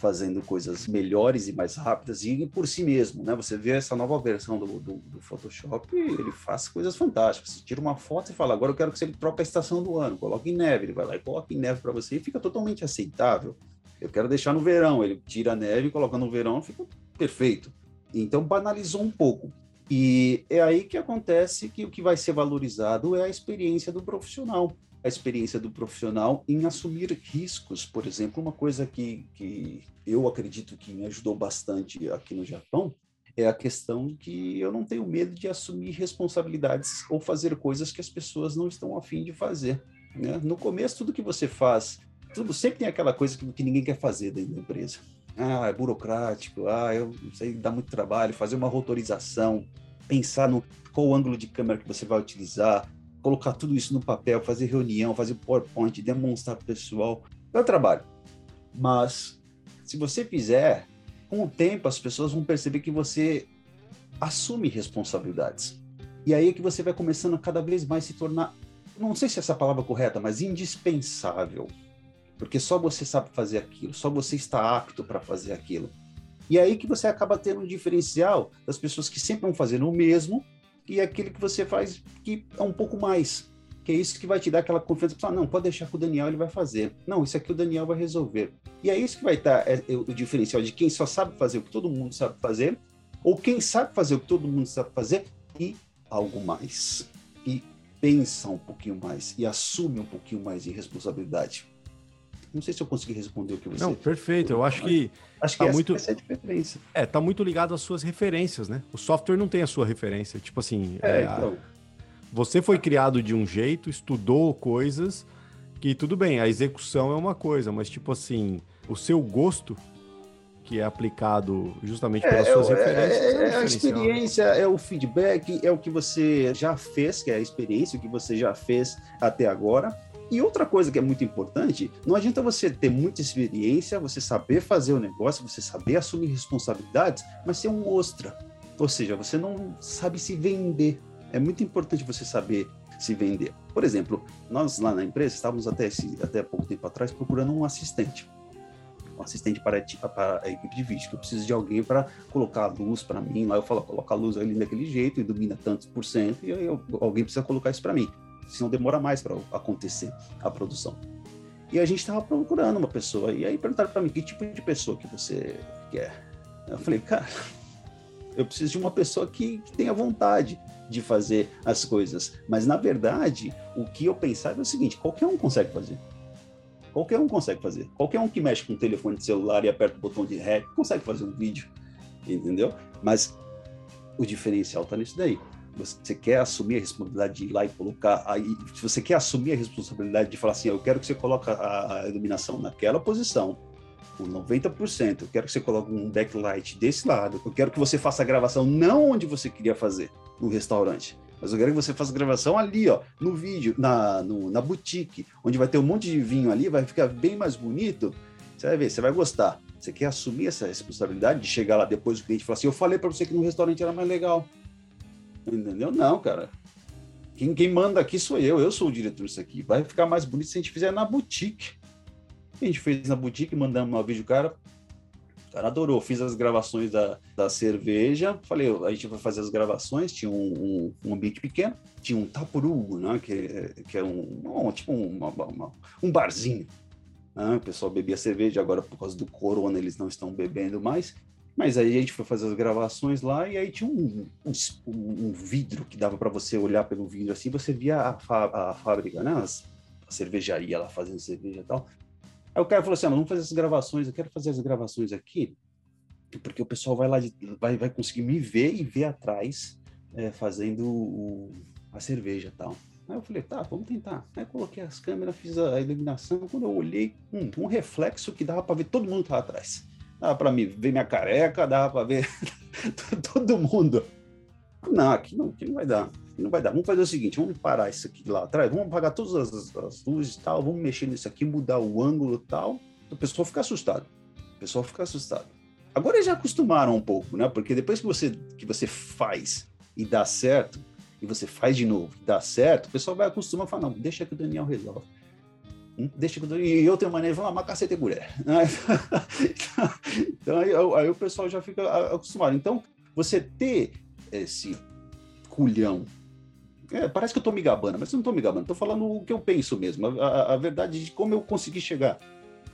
fazendo coisas melhores e mais rápidas e por si mesmo, né? Você vê essa nova versão do, do, do Photoshop, ele faz coisas fantásticas. Você tira uma foto e fala, agora eu quero que você troque a estação do ano, coloque em neve, ele vai lá e coloca em neve para você e fica totalmente aceitável. Eu quero deixar no verão, ele tira a neve coloca no verão, fica perfeito. Então banalizou um pouco. E é aí que acontece que o que vai ser valorizado é a experiência do profissional. A experiência do profissional em assumir riscos. Por exemplo, uma coisa que, que eu acredito que me ajudou bastante aqui no Japão é a questão que eu não tenho medo de assumir responsabilidades ou fazer coisas que as pessoas não estão afim de fazer. Né? No começo, tudo que você faz, tudo sempre tem aquela coisa que, que ninguém quer fazer dentro da empresa. Ah, é burocrático, ah, eu não sei, dá muito trabalho, fazer uma rotorização, pensar no qual ângulo de câmera que você vai utilizar, colocar tudo isso no papel, fazer reunião, fazer PowerPoint, demonstrar para o pessoal, dá trabalho. Mas se você fizer, com o tempo as pessoas vão perceber que você assume responsabilidades. E aí é que você vai começando a cada vez mais se tornar, não sei se essa palavra é correta, mas indispensável. Porque só você sabe fazer aquilo, só você está apto para fazer aquilo. E é aí que você acaba tendo um diferencial das pessoas que sempre vão fazer o mesmo e aquele que você faz que é um pouco mais. Que é isso que vai te dar aquela confiança. Ah, não, pode deixar que o Daniel ele vai fazer. Não, isso aqui o Daniel vai resolver. E é isso que vai estar é, é, o diferencial de quem só sabe fazer o que todo mundo sabe fazer, ou quem sabe fazer o que todo mundo sabe fazer e algo mais. E pensa um pouquinho mais e assume um pouquinho mais de responsabilidade. Não sei se eu consegui responder o que você. Não, perfeito. Eu acho que acho que tá essa, muito- essa é a diferença. é, tá muito ligado às suas referências, né? O software não tem a sua referência. Tipo assim, É, é, então. você foi criado de um jeito, estudou coisas que tudo bem, a execução é uma coisa, mas tipo assim, o seu gosto que é aplicado justamente pelas É, suas é, referências. é, é é a diferencial. experiência, é o feedback, é o que você já fez, que é a experiência, o que você já fez até agora. E outra coisa que é muito importante, não adianta você ter muita experiência, você saber fazer o negócio, você saber assumir responsabilidades, mas ser um ostra. Ou seja, você não sabe se vender. É muito importante você saber se vender. Por exemplo, nós lá na empresa estávamos até, esse, até pouco tempo atrás procurando um assistente. Um assistente para, para a equipe de vídeo, que eu preciso de alguém para colocar a luz para mim. Lá eu falo, coloca a luz ali daquele jeito, ilumina tantos por cento, e eu- alguém precisa colocar isso para mim. Senão demora mais para acontecer a produção. E a gente estava procurando uma pessoa, e aí perguntaram para mim, que tipo de pessoa que você quer? Eu falei, cara, eu preciso de uma pessoa que, que tenha vontade de fazer as coisas. Mas, na verdade, o que eu pensava é o seguinte, qualquer um consegue fazer. Qualquer um consegue fazer. Qualquer um que mexe com o telefone de celular e aperta o botão de REC consegue fazer um vídeo, entendeu? Mas o diferencial está nisso daí. Você quer assumir a responsabilidade de ir lá e colocar. Aí, se você quer assumir a responsabilidade de falar assim, eu quero que você coloque a, a iluminação naquela posição, por 90%, eu quero que você coloque um backlight desse lado, eu quero que você faça a gravação não onde você queria fazer, no restaurante, mas eu quero que você faça a gravação ali, ó, no vídeo, na, no- na boutique, onde vai ter um monte de vinho ali, vai ficar bem mais bonito. Você vai ver, você vai gostar. Você quer assumir essa responsabilidade de chegar lá depois do cliente e falar assim: eu falei para você que no restaurante era mais legal. Entendeu? Não, cara. Quem, quem manda aqui sou eu, eu sou o diretor disso aqui. Vai ficar mais bonito se a gente fizer na boutique. A gente fez na boutique, mandamos uma vídeo, cara. O cara adorou. Fiz as gravações da, da cerveja. Falei, a gente vai fazer as gravações. Tinha um, um, um ambiente pequeno. Tinha um tapurugo, né? Que, que é um, um- tipo uma- uma- um barzinho. né? O pessoal bebia cerveja, agora por causa do corona eles não estão bebendo mais. Mas aí a gente foi fazer as gravações lá e aí tinha um, um, um vidro que dava para você olhar pelo vidro assim, você via a, fá- a fábrica, né? As- a cervejaria lá fazendo cerveja e tal. Aí o cara falou assim: ah, vamos fazer essas gravações, eu quero fazer as gravações aqui, porque o pessoal vai lá, de- vai, vai conseguir me ver e ver atrás é, fazendo o- a cerveja e tal. Aí eu falei, tá, vamos tentar. Aí coloquei as câmeras, fiz a, iluminação. Quando eu olhei, hum, um reflexo que dava para ver todo mundo que tava atrás. Dava para ver minha careca, dava para ver todo mundo. Não, aqui não, aqui não vai dar. Não vai dar. Vamos fazer o seguinte: vamos parar isso aqui lá atrás, vamos apagar todas as, as luzes e tal, vamos mexer nisso aqui, mudar o ângulo e tal. O pessoal fica assustado. O pessoal fica assustado. Agora eles já acostumaram um pouco, né? Porque depois que você, que você faz e dá certo, e você faz de novo e dá certo, o pessoal vai acostumar e falar: não, deixa que o Daniel resolve. Daniel... E eu tenho maneira de falar, mas cacete mulher. então aí, aí o pessoal já fica a- acostumado. Então, você ter esse culhão. É, parece que eu tô me gabando, mas eu não tô me gabando, tô falando o que eu penso mesmo, a, a- verdade de como eu consegui chegar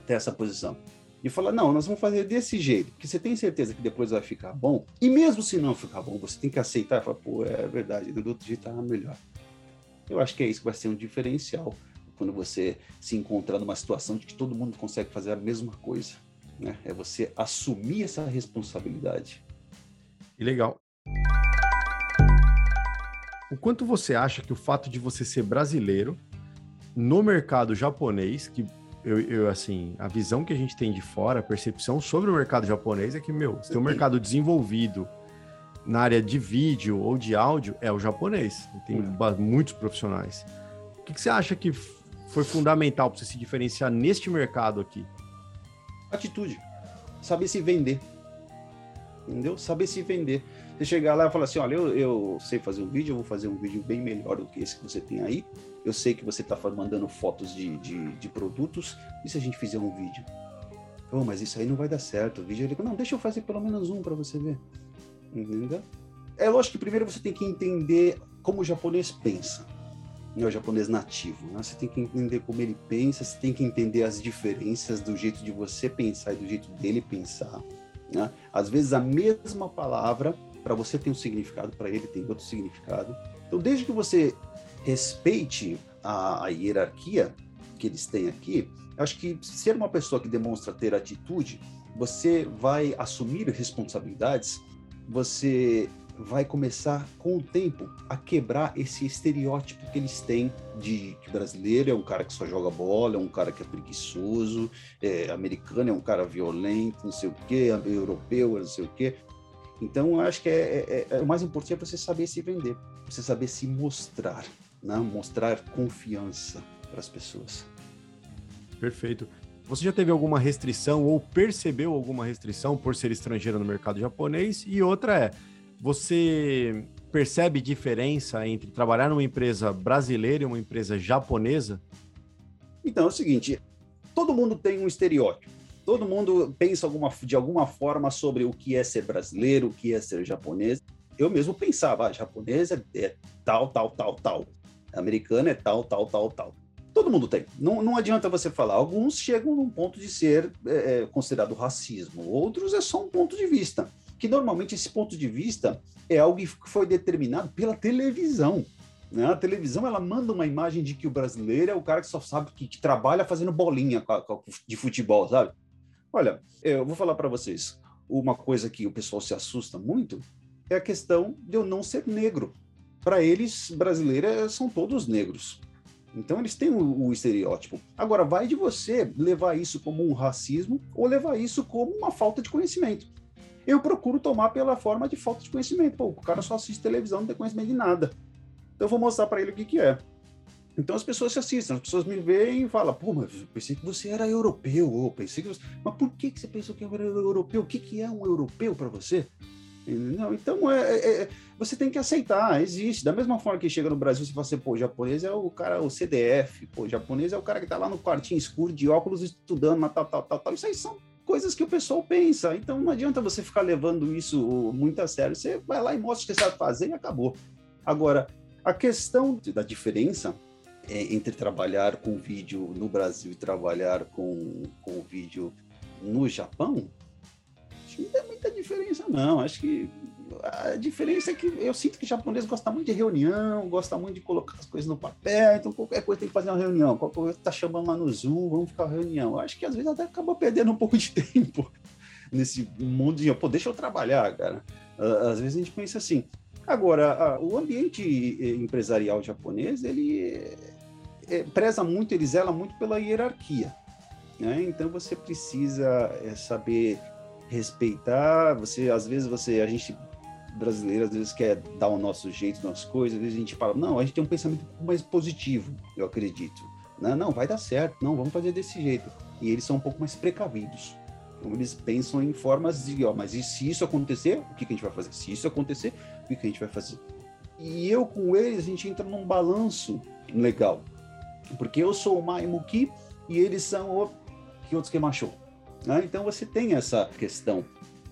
até essa posição. E falar, não, nós vamos fazer desse jeito, porque você tem certeza que depois vai ficar bom, e mesmo se não ficar bom, você tem que aceitar e falar, pô, é verdade, do outro jeito tá melhor. Eu acho que é isso que vai ser um diferencial quando você se encontrar numa situação de que todo mundo consegue fazer a mesma coisa. Né? É você assumir essa responsabilidade. E legal. O quanto você acha que o fato de você ser brasileiro no mercado japonês, que eu, eu, assim, a visão que a gente tem de fora, a percepção sobre o mercado japonês é que, meu, você tem um mercado desenvolvido na área de vídeo ou de áudio, é o japonês. Tem ba- muitos profissionais. O que, que você acha que foi fundamental para você se diferenciar neste mercado aqui? atitude, saber se vender. Entendeu? Saber se vender. Você chegar lá e falar assim: olha, eu, eu sei fazer um vídeo, eu vou fazer um vídeo bem melhor do que esse que você tem aí. Eu sei que você está mandando fotos de, de, de produtos. E se a gente fizer um vídeo? Oh, mas isso aí não vai dar certo. O vídeo ele não, deixa eu fazer pelo menos um para você ver. Entendeu? É lógico que primeiro você tem que entender como o japonês pensa. Né, o japonês nativo. Né? Você tem que entender como ele pensa, você tem que entender as diferenças do jeito de você pensar e do jeito dele pensar. Né? Às vezes a mesma palavra, para você tem um significado, para ele tem outro significado. Então, desde que você respeite a, a hierarquia, que eles têm aqui, acho que ser uma pessoa que demonstra ter atitude, você vai assumir responsabilidades, você vai começar com o tempo a quebrar esse estereótipo que eles têm de que brasileiro é um cara que só joga bola, é um cara que é preguiçoso, é, americano é um cara violento, não sei o quê, europeu, não sei o quê. Então, eu acho que é, é, é, o mais importante é você saber se vender, você saber se mostrar, né? mostrar confiança para as pessoas. Perfeito. Você já teve alguma restrição ou percebeu alguma restrição por ser estrangeiro no mercado japonês? E outra é, você percebe diferença entre trabalhar numa empresa brasileira e uma empresa japonesa? Então é o seguinte, todo mundo tem um estereótipo. Todo mundo pensa alguma, de alguma forma sobre o que é ser brasileiro, o que é ser japonês. Eu mesmo pensava, ah, japonês é, é tal, tal, tal, tal. Americano é tal, tal, tal, tal. Todo mundo tem. Não, não adianta você falar. Alguns chegam num ponto de ser é, é, considerado racismo, outros é só um ponto de vista. Que normalmente esse ponto de vista é algo que foi determinado pela televisão. Né? A televisão ela manda uma imagem de que o brasileiro é o cara que só sabe que, que trabalha fazendo bolinha de futebol, sabe? Olha, eu vou falar para vocês. Uma coisa que o pessoal se assusta muito é a questão de eu não ser negro. Para eles, brasileiros são todos negros. Então eles têm o, o, estereótipo. Agora, vai de você levar isso como um racismo ou levar isso como uma falta de conhecimento. Eu procuro tomar pela forma de falta de conhecimento. Pô, o cara só assiste televisão, não tem conhecimento de nada. Então eu vou mostrar para ele o que, que é. Então as pessoas se assistem, as pessoas me veem e falam, pô, mas eu pensei que você era europeu, ou pensei que você... Mas por que, que você pensou que eu era europeu? O que, que é um europeu para você? Não, então é, é, é, você tem que aceitar, existe. Da mesma forma que chega no Brasil, você fala assim, pô, japonês é o cara, o CDF, pô, japonês é o cara que tá lá no quartinho escuro de óculos estudando, tal, tal, tal, tal. Isso aí são coisas que o pessoal pensa. Então não adianta você ficar levando isso muito a sério. Você vai lá e mostra o que sabe fazer e acabou. Agora, a questão da diferença é, entre trabalhar com vídeo no Brasil e trabalhar com, com vídeo no Japão acho que não tem muita diferença, não. Acho que a diferença é que eu sinto que o japonês gosta muito de reunião, gosta muito de colocar as coisas no papel, então qualquer coisa tem que fazer uma reunião. Qualquer coisa tá chamando lá no Zoom, vamos ficar reunião. Eu acho que às vezes até acaba perdendo um pouco de tempo nesse mundo de, pô, deixa eu trabalhar, cara. Às vezes a gente pensa assim. Agora, o ambiente empresarial japonês, ele é, preza muito, ele zela muito pela hierarquia. Né? Então você precisa é, saber respeitar. Você, às vezes, você, a gente brasileiro, às vezes quer dar o nosso jeito nas coisas, às vezes a gente fala, não, a gente tem um pensamento mais positivo, eu acredito. Não, não, vai dar certo, não, vamos fazer desse jeito. E eles são um pouco mais precavidos. Então, eles pensam em formas de, ó, mas e se isso acontecer, o que, que a gente vai fazer? Se isso acontecer, o que, que a gente vai fazer? E eu com eles, a gente entra num balanço legal. Porque eu sou o Maimuki e eles são o Kyotsuke Macho. Né? Então você tem essa questão.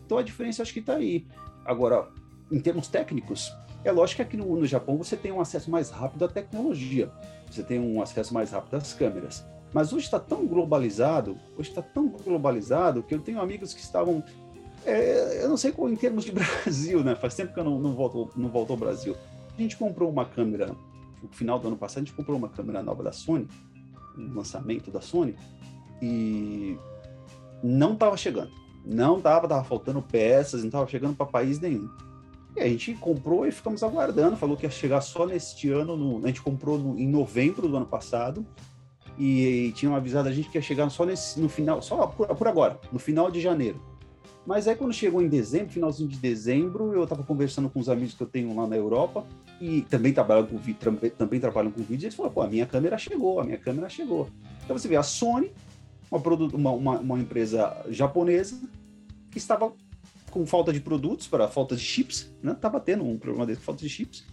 Então a diferença acho que está aí. Agora, em termos técnicos, é lógico que aqui no, no Japão você tem um acesso mais rápido à tecnologia, você tem um acesso mais rápido às câmeras. Mas hoje está tão globalizado, hoje está tão globalizado que eu tenho amigos que estavam é, eu não sei qual em termos de Brasil, né? Faz tempo que eu não, não, volto, não volto ao Brasil. A gente comprou uma câmera, no final do ano passado, a gente comprou uma câmera nova da Sony, um lançamento da Sony, e não estava chegando. Não estava, estava faltando peças, não estava chegando para país nenhum. E a gente comprou e ficamos aguardando. Falou que ia chegar só neste ano. No, a gente comprou no, em novembro do ano passado. E, e tinham avisado a gente que ia chegar só nesse, no final, só por, por, agora, no final de janeiro. Mas aí quando chegou em dezembro, finalzinho de dezembro, eu estava conversando com os amigos que eu tenho lá na Europa e também trabalham com vídeo, também, trabalham com vídeo. E eles falaram: pô, a minha câmera chegou, a minha câmera chegou. Então você vê, a Sony uma, uma, uma empresa japonesa que estava com falta de produtos, para falta de chips, né? Estava tendo um problema desse, falta de chips.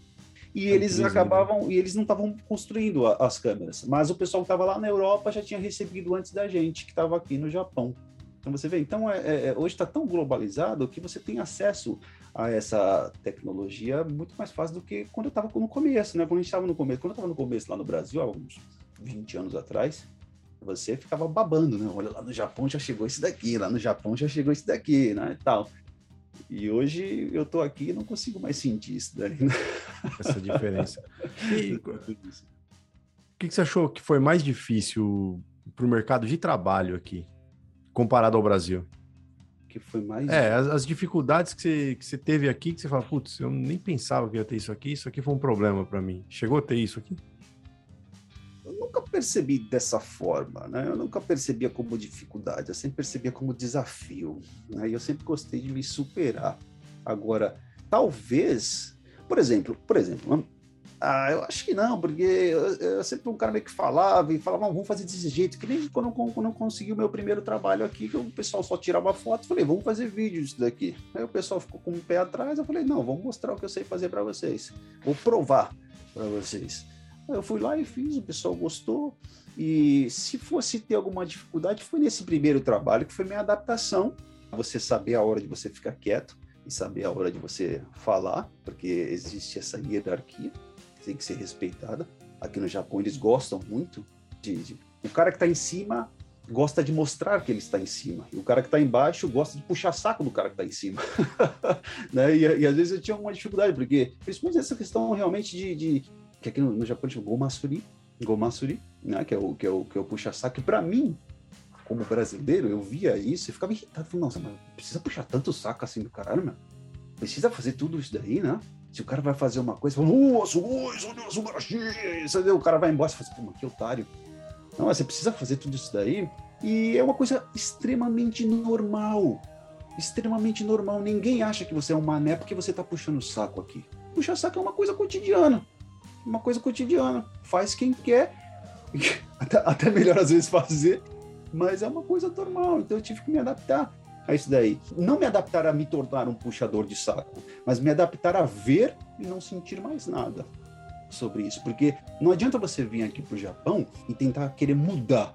E eles acabavam, e eles não estavam construindo a, as câmeras. Mas o pessoal que estava lá na Europa já tinha recebido antes da gente, que estava aqui no Japão. Então você vê, então é, é, é hoje está tão globalizado que você tem acesso a essa tecnologia muito mais fácil do que quando eu estava no começo, né? Quando a gente estava no começo, quando eu estava no começo lá no Brasil, há uns 20 anos atrás, você ficava babando, né? Olha, lá no Japão já chegou esse daqui, lá no Japão já chegou esse daqui, né? E tal. E hoje eu tô aqui e não consigo mais sentir isso daí. Né? Essa diferença. E, que, que você achou que foi mais difícil para o mercado de trabalho aqui, comparado ao Brasil? Que foi mais. É, as, as dificuldades que você, que você teve aqui, que você fala, putz, eu nem pensava que ia ter isso aqui, isso aqui foi um problema para mim. Chegou a ter isso aqui? Eu nunca percebi dessa forma, né? Eu nunca percebia como dificuldade, eu sempre percebia como desafio, né? E eu sempre gostei de me superar. Agora, talvez, por exemplo, por exemplo, ah, eu acho que não, porque eu, eu sempre um cara meio que falava e falava, vamos fazer desse jeito, que nem quando, quando eu consegui o meu primeiro trabalho aqui, que o pessoal só tirava foto, falei, vamos fazer vídeo disso daqui. Aí o pessoal ficou com o pé atrás, eu falei, não, vamos mostrar o que eu sei fazer para vocês, vou provar para vocês. Eu fui lá e fiz, o pessoal gostou, e se fosse ter alguma dificuldade, foi nesse primeiro trabalho, que foi minha adaptação, você saber a hora de você ficar quieto, e saber a hora de você falar, porque existe essa hierarquia tem que ser respeitada. Aqui no Japão eles gostam muito de, de... o cara que está em cima gosta de mostrar que ele está em cima e o cara que está embaixo gosta de puxar saco do cara que está em cima, né? E, e, às vezes eu tinha uma dificuldade porque principalmente essa questão realmente de, de que aqui no, no Japão chama gomasuri, gomasuri, né? Que é o que é o que é o puxa saco. E para mim como brasileiro, eu via isso e ficava irritado. Falei, nossa, mas precisa puxar tanto saco assim do caralho, meu? Precisa fazer tudo isso daí, né? Se o cara vai fazer uma coisa, nossa, o cara vai embora e fala assim, pô, que otário. Não, você precisa fazer tudo isso daí. E é uma coisa extremamente normal. Extremamente normal. Ninguém acha que você é um mané porque você tá puxando o saco aqui. Puxar saco é uma coisa cotidiana. Uma coisa cotidiana. Faz quem quer. Até, até melhor às vezes fazer. Mas é uma coisa normal. Então eu tive que me adaptar a isso daí. Não me adaptar a me tornar um puxador de saco, mas me adaptar a ver e não sentir mais nada sobre isso. Porque não adianta você vir aqui para o Japão e tentar querer mudar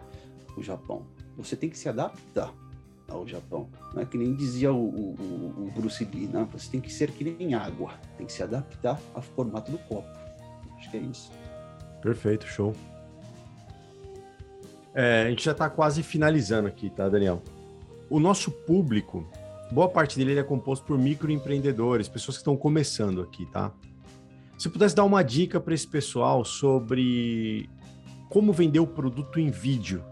o Japão. Você tem que se adaptar ao Japão. Não é que nem dizia o, o, o Bruce Lee, né? Você tem que ser que nem água. Tem que se adaptar ao formato do copo. Acho que é isso. Perfeito, show. É, a gente já está quase finalizando aqui, tá, Daniel? o nosso público, boa parte dele é composto por microempreendedores, pessoas que estão começando aqui, tá? Se pudesse dar uma dica para esse pessoal sobre como vender o produto em vídeo.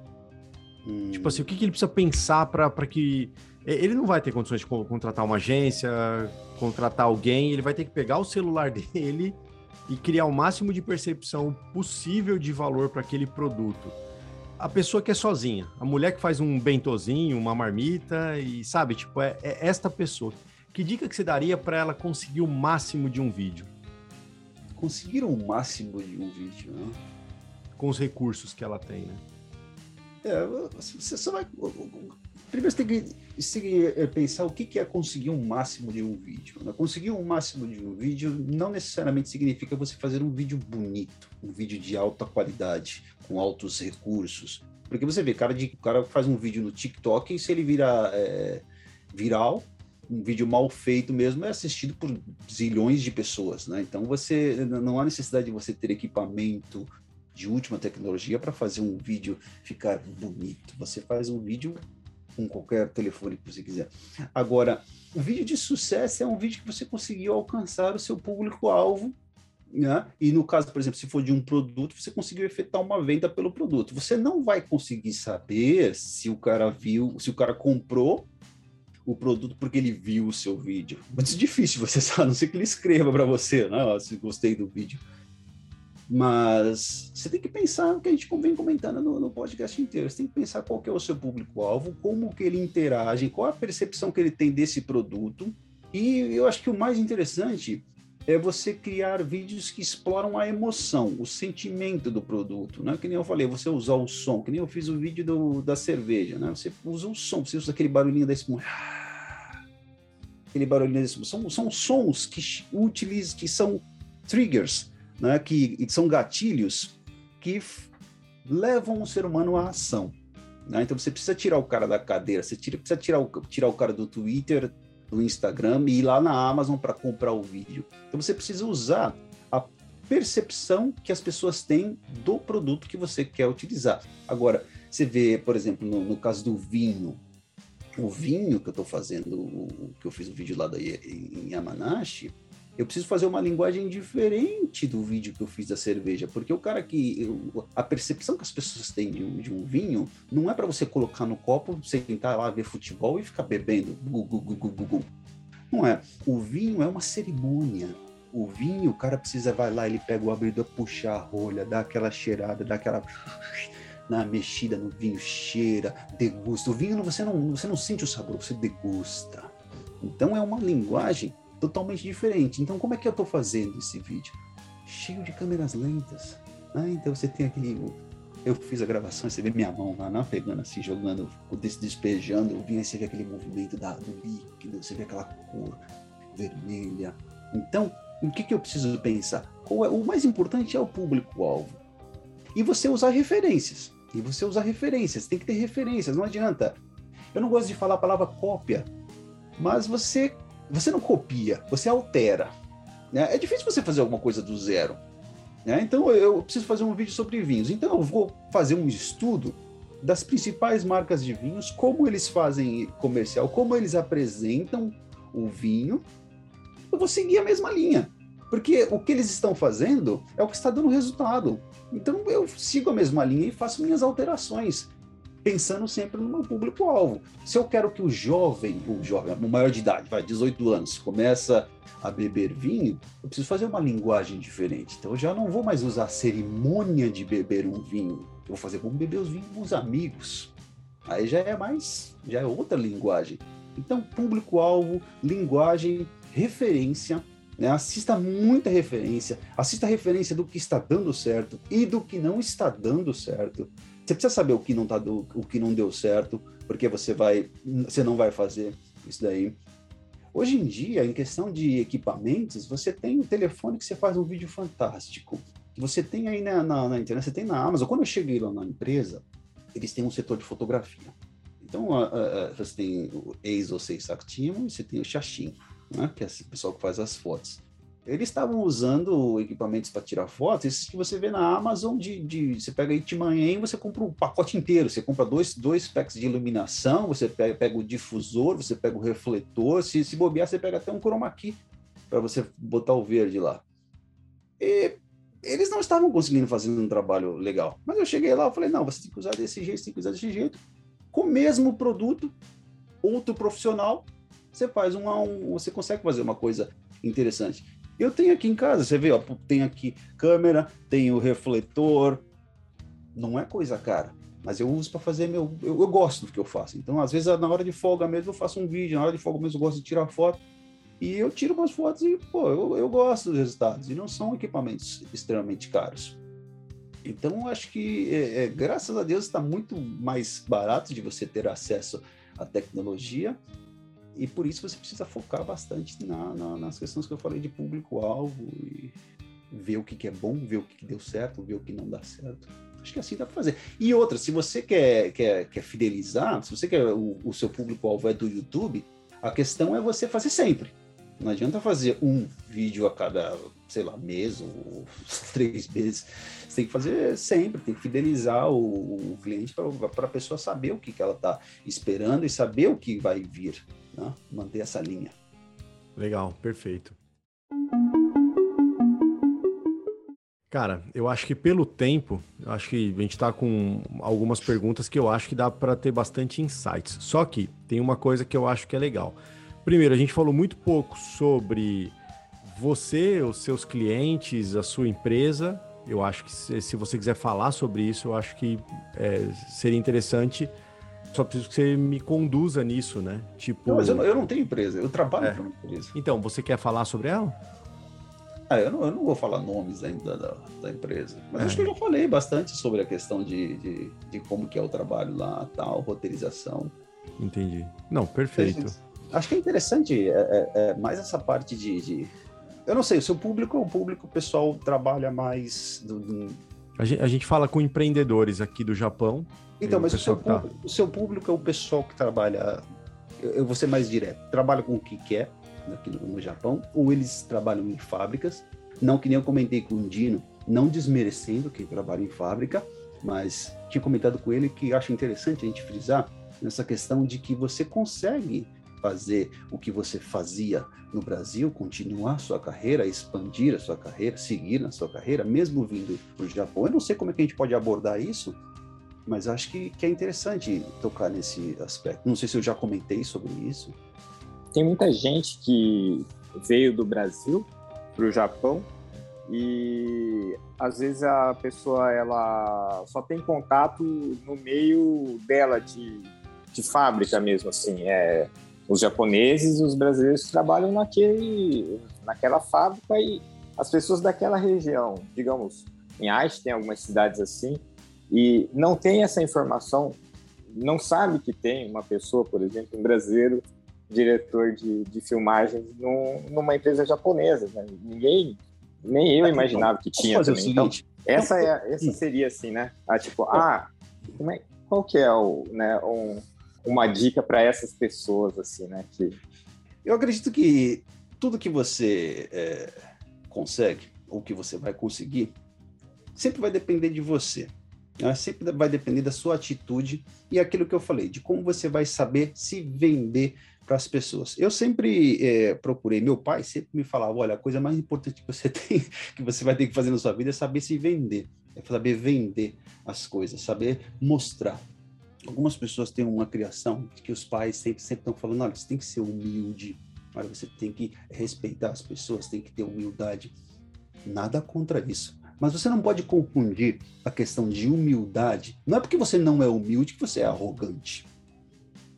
Hum. Tipo assim, o que, que ele precisa pensar para que. Ele não vai ter condições de contratar uma agência, contratar alguém, ele vai ter que pegar o celular dele e criar o máximo de percepção possível de valor para aquele produto a pessoa que é sozinha, a mulher que faz um bentozinho, uma marmita e sabe, tipo, é, é esta pessoa. Que dica que você daria para ela conseguir o máximo de um vídeo? Conseguir o máximo de um vídeo, né? Com os recursos que ela tem, né? É, você só vai. Primeiro você tem que, é, pensar o que é conseguir um máximo de um vídeo. Né? Conseguir um máximo de um vídeo não necessariamente significa você fazer um vídeo bonito, um vídeo de alta qualidade com altos recursos. Porque você vê, cara, cara faz um vídeo no TikTok e se ele vira é, viral, um vídeo mal feito mesmo é assistido por zilhões de pessoas, né? Então você não há necessidade de você ter equipamento de última tecnologia para fazer um vídeo ficar bonito. Você faz um vídeo com qualquer telefone que você quiser. Agora, o vídeo de sucesso é um vídeo que você conseguiu alcançar o seu público-alvo né? E no caso, por exemplo, se for de um produto, você conseguiu efetuar uma venda pelo produto. Você não vai conseguir saber se o cara viu, se o cara comprou o produto porque ele viu o seu vídeo. Muito difícil você saber, a não ser que ele escreva para você, né? Se gostei do vídeo. Mas você tem que pensar o que a gente vem comentando no, no podcast inteiro. Você tem que pensar qual que é o seu público-alvo, como que ele interage, qual a percepção que ele tem desse produto. E eu acho que o mais interessante é você criar vídeos que exploram a emoção, o sentimento do produto, né? Que nem eu falei, você usar o som, que nem eu fiz o vídeo do, da cerveja, né? Você usa o som, você usa aquele barulhinho da espuma, aquele barulhinho da espuma. São, são sons que utilizam, que são triggers, né? Que são gatilhos que levam o ser humano à ação. Né? Então você precisa tirar o cara da cadeira, você tira, precisa tirar o, tirar o cara do Twitter, do Instagram e ir lá na Amazon para comprar o vídeo. Então você precisa usar a percepção que as pessoas têm do produto que você quer utilizar. Agora, você vê, por exemplo, no, no caso do vinho, o vinho que eu estou fazendo, o, que eu fiz o vídeo lá da, em Yamanashi, eu preciso fazer uma linguagem diferente do vídeo que eu fiz da cerveja, porque o cara que. Eu, a percepção que as pessoas têm de um, de um vinho não é para você colocar no copo, sentar lá, ver futebol e ficar bebendo. Não é. O vinho é uma cerimônia. O vinho, o cara precisa, vai lá, ele pega o abridor, puxar a rolha, dá aquela cheirada, dá aquela na mexida no vinho, cheira, degusta. O vinho você não, você não sente o sabor, você degusta. Então é uma linguagem totalmente diferente. Então, como é que eu estou fazendo esse vídeo? Cheio de câmeras lentas. Ah, então você tem aquele. Eu fiz a gravação, você vê minha mão lá, não, pegando assim, jogando, despejando, o vinho, aí você vê aquele movimento da, do líquido, você vê aquela cor vermelha. Então, o que, que eu preciso pensar? É, o mais importante é o público-alvo. E você usar referências. E você usar referências, tem que ter referências, não adianta. Eu não gosto de falar a palavra cópia, mas você você não copia, você altera. Né? É difícil você fazer alguma coisa do zero. Né? Então eu preciso fazer um vídeo sobre vinhos. Então eu vou fazer um estudo das principais marcas de vinhos, como eles fazem comercial, como eles apresentam o vinho. Eu vou seguir a mesma linha, porque o que eles estão fazendo é o que está dando resultado. Então eu sigo a mesma linha e faço minhas alterações pensando sempre no meu público-alvo. Se eu quero que o jovem, o jovem, o maior de idade, vai, 18 anos, começa a beber vinho, eu preciso fazer uma linguagem diferente. Então eu já não vou mais usar a cerimônia de beber um vinho. Eu vou fazer como beber os vinhos com os amigos. Aí já é mais, já é outra linguagem. Então, público-alvo, linguagem, referência, né? assista muita referência, assista referência do que está dando certo e do que não está dando certo. Você precisa saber o que não tá do, o que não deu certo, porque você vai, você não vai fazer isso daí. Hoje em dia, em questão de equipamentos, você tem um telefone que você faz um vídeo fantástico. Você tem aí na, na, na internet, você tem na Amazon. Quando eu cheguei lá na empresa, eles têm um setor de fotografia. Então, uh, uh, você tem o 6 Actimo e você tem o Xaxim, né, que é o pessoal que faz as fotos eles estavam usando equipamentos para tirar fotos, esses que você vê na Amazon de, de você pega Itimanhem, você compra o um pacote inteiro, você compra dois, dois packs de iluminação, você pega, pega o difusor, você pega o refletor, se, se bobear, você pega até um chroma key para você botar o verde lá. E eles não estavam conseguindo fazer um trabalho legal. Mas eu cheguei lá, eu falei, não, você tem que usar desse jeito, você tem que usar desse jeito. Com o mesmo produto, outro profissional, você faz um a um, você consegue fazer uma coisa interessante. Eu tenho aqui em casa, você vê, ó, tem aqui câmera, tem o refletor. Não é coisa cara, mas eu uso para fazer meu. Eu, eu, gosto do que eu faço. Então, às vezes, na hora de folga mesmo, eu faço um vídeo, na hora de folga mesmo, eu gosto de tirar foto. E eu tiro umas fotos e, pô, eu, eu gosto dos resultados. E não são equipamentos extremamente caros. Então, acho que, é, é, graças a Deus, está muito mais barato de você ter acesso à tecnologia e por isso você precisa focar bastante na, na, nas questões que eu falei de público-alvo e ver o que, que, é bom, ver o que, que, deu certo, ver o que não dá certo. Acho que assim dá para fazer. E outra, se você quer, quer, quer fidelizar, se você quer o, o seu público-alvo é do YouTube, a questão é você fazer sempre. Não adianta fazer um vídeo a cada, sei lá, mês ou três meses. Você tem que fazer sempre, tem que fidelizar o, o cliente para a pessoa saber o que, que ela está esperando e saber o que vai vir né? manter essa linha. Legal, perfeito. Cara, eu acho que pelo tempo, eu acho que a gente está com algumas perguntas que eu acho que dá para ter bastante insights. Só que tem uma coisa que eu acho que é legal. Primeiro, a gente falou muito pouco sobre você, os seus clientes, a sua empresa. Eu acho que se, se você quiser falar sobre isso, eu acho que é, seria interessante só preciso que você me conduza nisso, né? Tipo. Não, mas eu não, eu não tenho empresa, eu trabalho é. para uma empresa. Então, você quer falar sobre ela? Ah, eu não, eu não vou falar nomes ainda da, da empresa. Mas é. acho que eu já falei bastante sobre a questão de, de, de, como que é o trabalho lá, tal, roteirização. Entendi. Não, perfeito. Acho que é interessante é, é, é mais essa parte de, de, Eu não sei, o seu público, o público, o pessoal trabalha mais. Do, do... A, gente, a gente fala com empreendedores aqui do Japão, então, mas o seu, tá. público, o seu, público, é o pessoal que trabalha, eu vou ser mais direto, trabalha com o que quer aqui no, no Japão, ou eles trabalham em fábricas, não que nem eu comentei com o Dino, não desmerecendo quem trabalha em fábrica, mas tinha comentado com ele que acho interessante a gente frisar nessa questão de que você consegue fazer o que você fazia no Brasil, continuar sua carreira, expandir a sua carreira, seguir na sua carreira, mesmo vindo para o Japão. Eu não sei como é que a gente pode abordar isso, mas acho que, que é interessante tocar nesse aspecto. Não sei se eu já comentei sobre isso. Tem muita gente que veio do Brasil para o Japão e às vezes a pessoa ela só tem contato no meio dela de, de fábrica mesmo assim é os japoneses e os brasileiros trabalham naquele naquela fábrica e as pessoas daquela região digamos em Aichi tem algumas cidades assim e não tem essa informação não sabe que tem uma pessoa por exemplo um brasileiro diretor de, de filmagens num, numa empresa japonesa né? ninguém nem eu imaginava que tinha também. Então, essa, é, essa seria assim, né? Ah, tipo, ah, como é, qual que é o, né, um, uma dica para essas pessoas, assim, né? Que... Eu acredito que tudo que você é, consegue, ou que você vai conseguir, sempre vai depender de você. Né? Sempre vai depender da sua atitude e aquilo que eu falei, de como você vai saber se vender para as pessoas. Eu sempre é, procurei, meu pai sempre me falava, olha, a coisa mais importante que você tem, que você vai ter que fazer na sua vida é saber se vender, é saber vender as coisas, saber mostrar. Algumas pessoas têm uma criação que os pais sempre sempre estão falando, olha, você tem que ser humilde, olha, você tem que respeitar as pessoas, tem que ter humildade. Nada contra isso. Mas você não pode confundir a questão de humildade. Não é porque você não é humilde que você é arrogante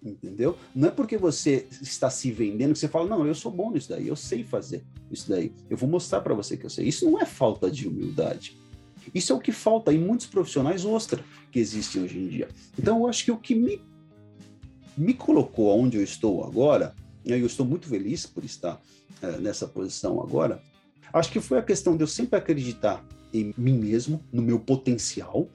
entendeu? Não é porque você está se vendendo que você fala, não, eu sou bom nisso daí, eu sei fazer isso daí, eu vou mostrar para você que eu sei. Isso não é falta de humildade. Isso é o que falta e muitos profissionais mostram que existem hoje em dia. Então, eu acho que o que me, me colocou onde eu estou agora, e eu estou muito feliz por estar é, nessa posição agora, acho que foi a questão de eu sempre acreditar em mim mesmo, no meu potencial,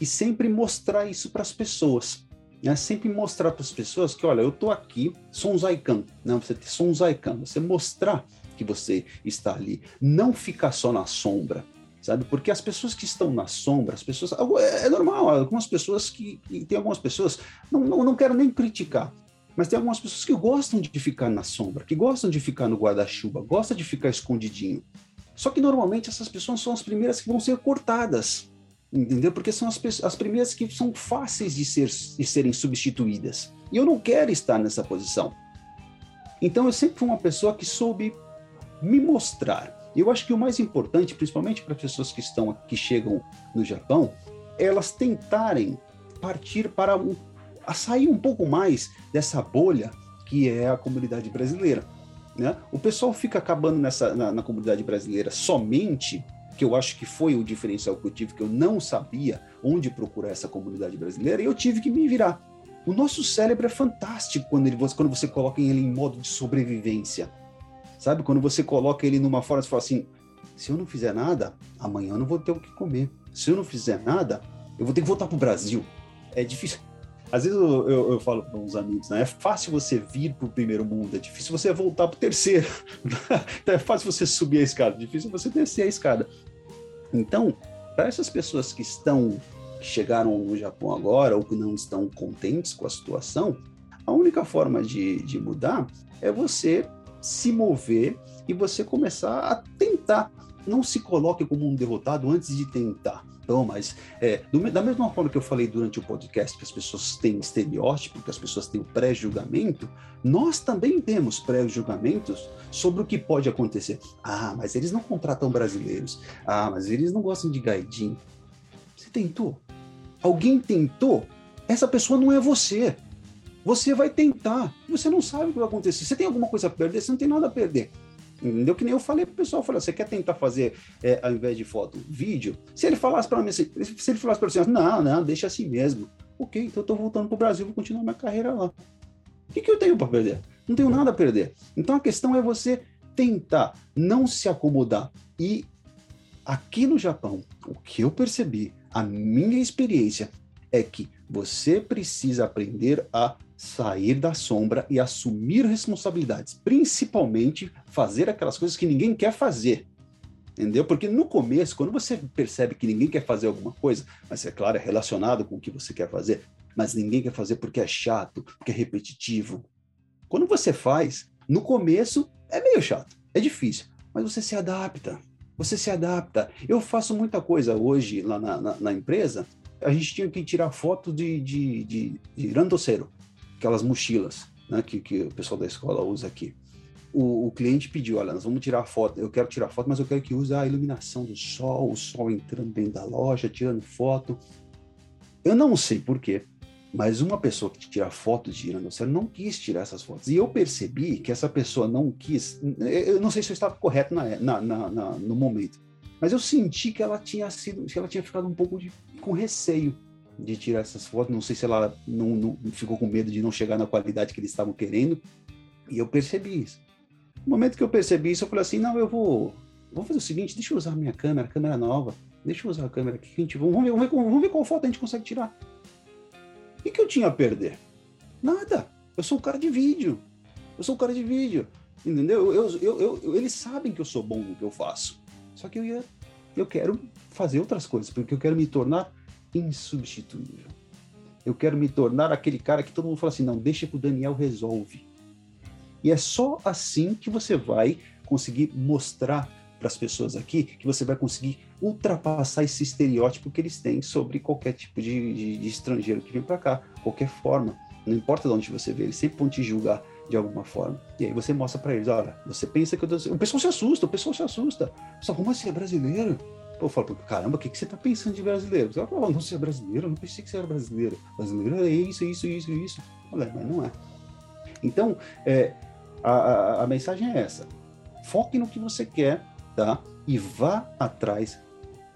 e sempre mostrar isso para as pessoas é sempre mostrar para as pessoas que, olha, eu estou aqui, sou um Zaikan, né? você sou um Zaikan, você mostrar que você está ali, não ficar só na sombra, sabe? Porque as pessoas que estão na sombra, as pessoas, é, é normal, algumas pessoas que, tem algumas pessoas, não, não, não quero nem criticar, mas tem algumas pessoas que gostam de ficar na sombra, que gostam de ficar no guarda-chuva, gostam de ficar escondidinho. Só que normalmente essas pessoas são as primeiras que vão ser cortadas entendeu? Porque são as, as primeiras que são fáceis de, ser, de serem substituídas. E eu não quero estar nessa posição. Então eu sempre fui uma pessoa que soube me mostrar. Eu acho que o mais importante, principalmente para pessoas que estão que chegam no Japão, é elas tentarem partir para um, a sair um pouco mais dessa bolha que é a comunidade brasileira. Né? O pessoal fica acabando nessa na, na comunidade brasileira somente que eu acho que foi o diferencial que eu tive, que eu não sabia onde procurar essa comunidade brasileira, e eu tive que me virar. O nosso cérebro é fantástico quando, ele, quando você coloca ele em modo de sobrevivência. Sabe? Quando você coloca ele numa forma, você fala assim: se eu não fizer nada, amanhã eu não vou ter o que comer. Se eu não fizer nada, eu vou ter que voltar para o Brasil. É difícil. Às vezes eu, eu, eu falo para uns amigos, né? É fácil você vir para o primeiro mundo, é difícil você voltar para o terceiro. então é fácil você subir a escada, é difícil você descer a escada. Então, para essas pessoas que estão que chegaram no Japão agora ou que não estão contentes com a situação, a única forma de, de mudar é você se mover e você começar a tentar. Não se coloque como um derrotado antes de tentar. Então, mas é, do, da mesma forma que eu falei durante o podcast que as pessoas têm estereótipo, que as pessoas têm pré-julgamento, nós também temos pré-julgamentos sobre o que pode acontecer. Ah, mas eles não contratam brasileiros. Ah, mas eles não gostam de gaidin. Você tentou? Alguém tentou? Essa pessoa não é você. Você vai tentar. Você não sabe o que vai acontecer. Você tem alguma coisa a perder? Você não tem nada a perder. Entendeu? Que nem eu falei pro pessoal, falei, você quer tentar fazer, é, ao invés de foto, vídeo? Se ele falasse para mim, se, se ele falasse para você, não, não, deixa assim mesmo. Ok, então eu tô voltando pro Brasil, vou continuar minha carreira lá. O que, que eu tenho para perder? Não tenho nada a perder. Então a questão é você tentar não se acomodar. E aqui no Japão, o que eu percebi, a minha experiência, é que você precisa aprender a sair da sombra e assumir responsabilidades, principalmente fazer aquelas coisas que ninguém quer fazer. Entendeu? Porque no começo, quando você percebe que ninguém quer fazer alguma coisa, mas é claro, é relacionado com o que você quer fazer, mas ninguém quer fazer porque é chato, porque é repetitivo. Quando você faz, no começo é meio chato, é difícil, mas você se adapta. Você se adapta. Eu faço muita coisa hoje lá na, na, na empresa. A gente tinha que tirar foto de, de, de, de randoceiro, aquelas mochilas né, que, que o pessoal da escola usa aqui. O, o, cliente pediu, olha, nós vamos tirar foto, eu quero tirar foto, mas eu quero que use a iluminação do sol, o sol entrando dentro da loja, tirando foto. Eu não sei por quê, mas uma pessoa que tira foto de dinossauro não quis tirar essas fotos. E eu percebi que essa pessoa não quis. Eu não sei se eu estava correto na, na, na, na no momento, mas eu senti que ela tinha sido, que ela tinha ficado um pouco de, com receio de tirar essas fotos. Não sei se ela não, não, ficou com medo de não chegar na qualidade que eles estavam querendo. E eu percebi isso. No momento que eu percebi isso, eu falei assim: não, eu vou, vou fazer o seguinte, deixa eu usar a minha câmera, câmera nova. Deixa eu usar a câmera aqui gente vamos ver, vamos ver, vamos ver qual foto a gente consegue tirar. O que, que eu tinha a perder? Nada. Eu sou um cara de vídeo. Eu sou um cara de vídeo. Entendeu? Eu, eu, eu, eles sabem que eu sou bom no que eu faço. Só que eu, ia, eu quero fazer outras coisas, porque eu quero me tornar insubstituível. Eu quero me tornar aquele cara que todo mundo fala assim: não, deixa que o Daniel resolve. E é só assim que você vai conseguir mostrar para as pessoas aqui que você vai conseguir ultrapassar esse estereótipo que eles têm sobre qualquer tipo de, de, de estrangeiro que vem para cá, qualquer forma. Não importa de onde você vê, eles sempre vão te julgar de alguma forma. E aí você mostra para eles, olha, você pensa que eu tô... O pessoal se assusta, o pessoal se assusta. Só como assim é brasileiro? Eu falo, caramba, o que, que você tá pensando de brasileiro? Você fala, oh, não, você é brasileiro? Eu não pensei que você era brasileiro. Brasileiro é isso, isso, isso, isso. Olha, mas não é. Então, é, a, a, a mensagem é essa. Foque no que você quer, tá? E vá atrás.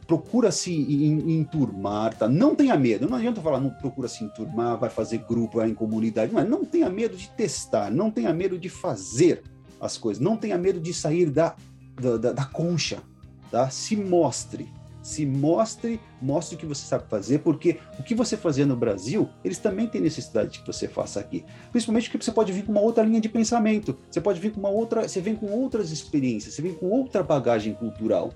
Procura se enturmar, tá? Não tenha medo. Não adianta falar, não procura se enturmar, vai fazer grupo, vai em comunidade. Mas não tenha medo de testar, não tenha medo de fazer as coisas, não tenha medo de sair da, da, da, da concha, tá? Se mostre, se mostre, mostre o que você sabe fazer, porque o que você fazia no Brasil, eles também têm necessidade de que você faça aqui. Principalmente porque você pode vir com uma outra linha de pensamento, você pode vir com uma outra, você vem com outras experiências, você vem com outra bagagem cultural.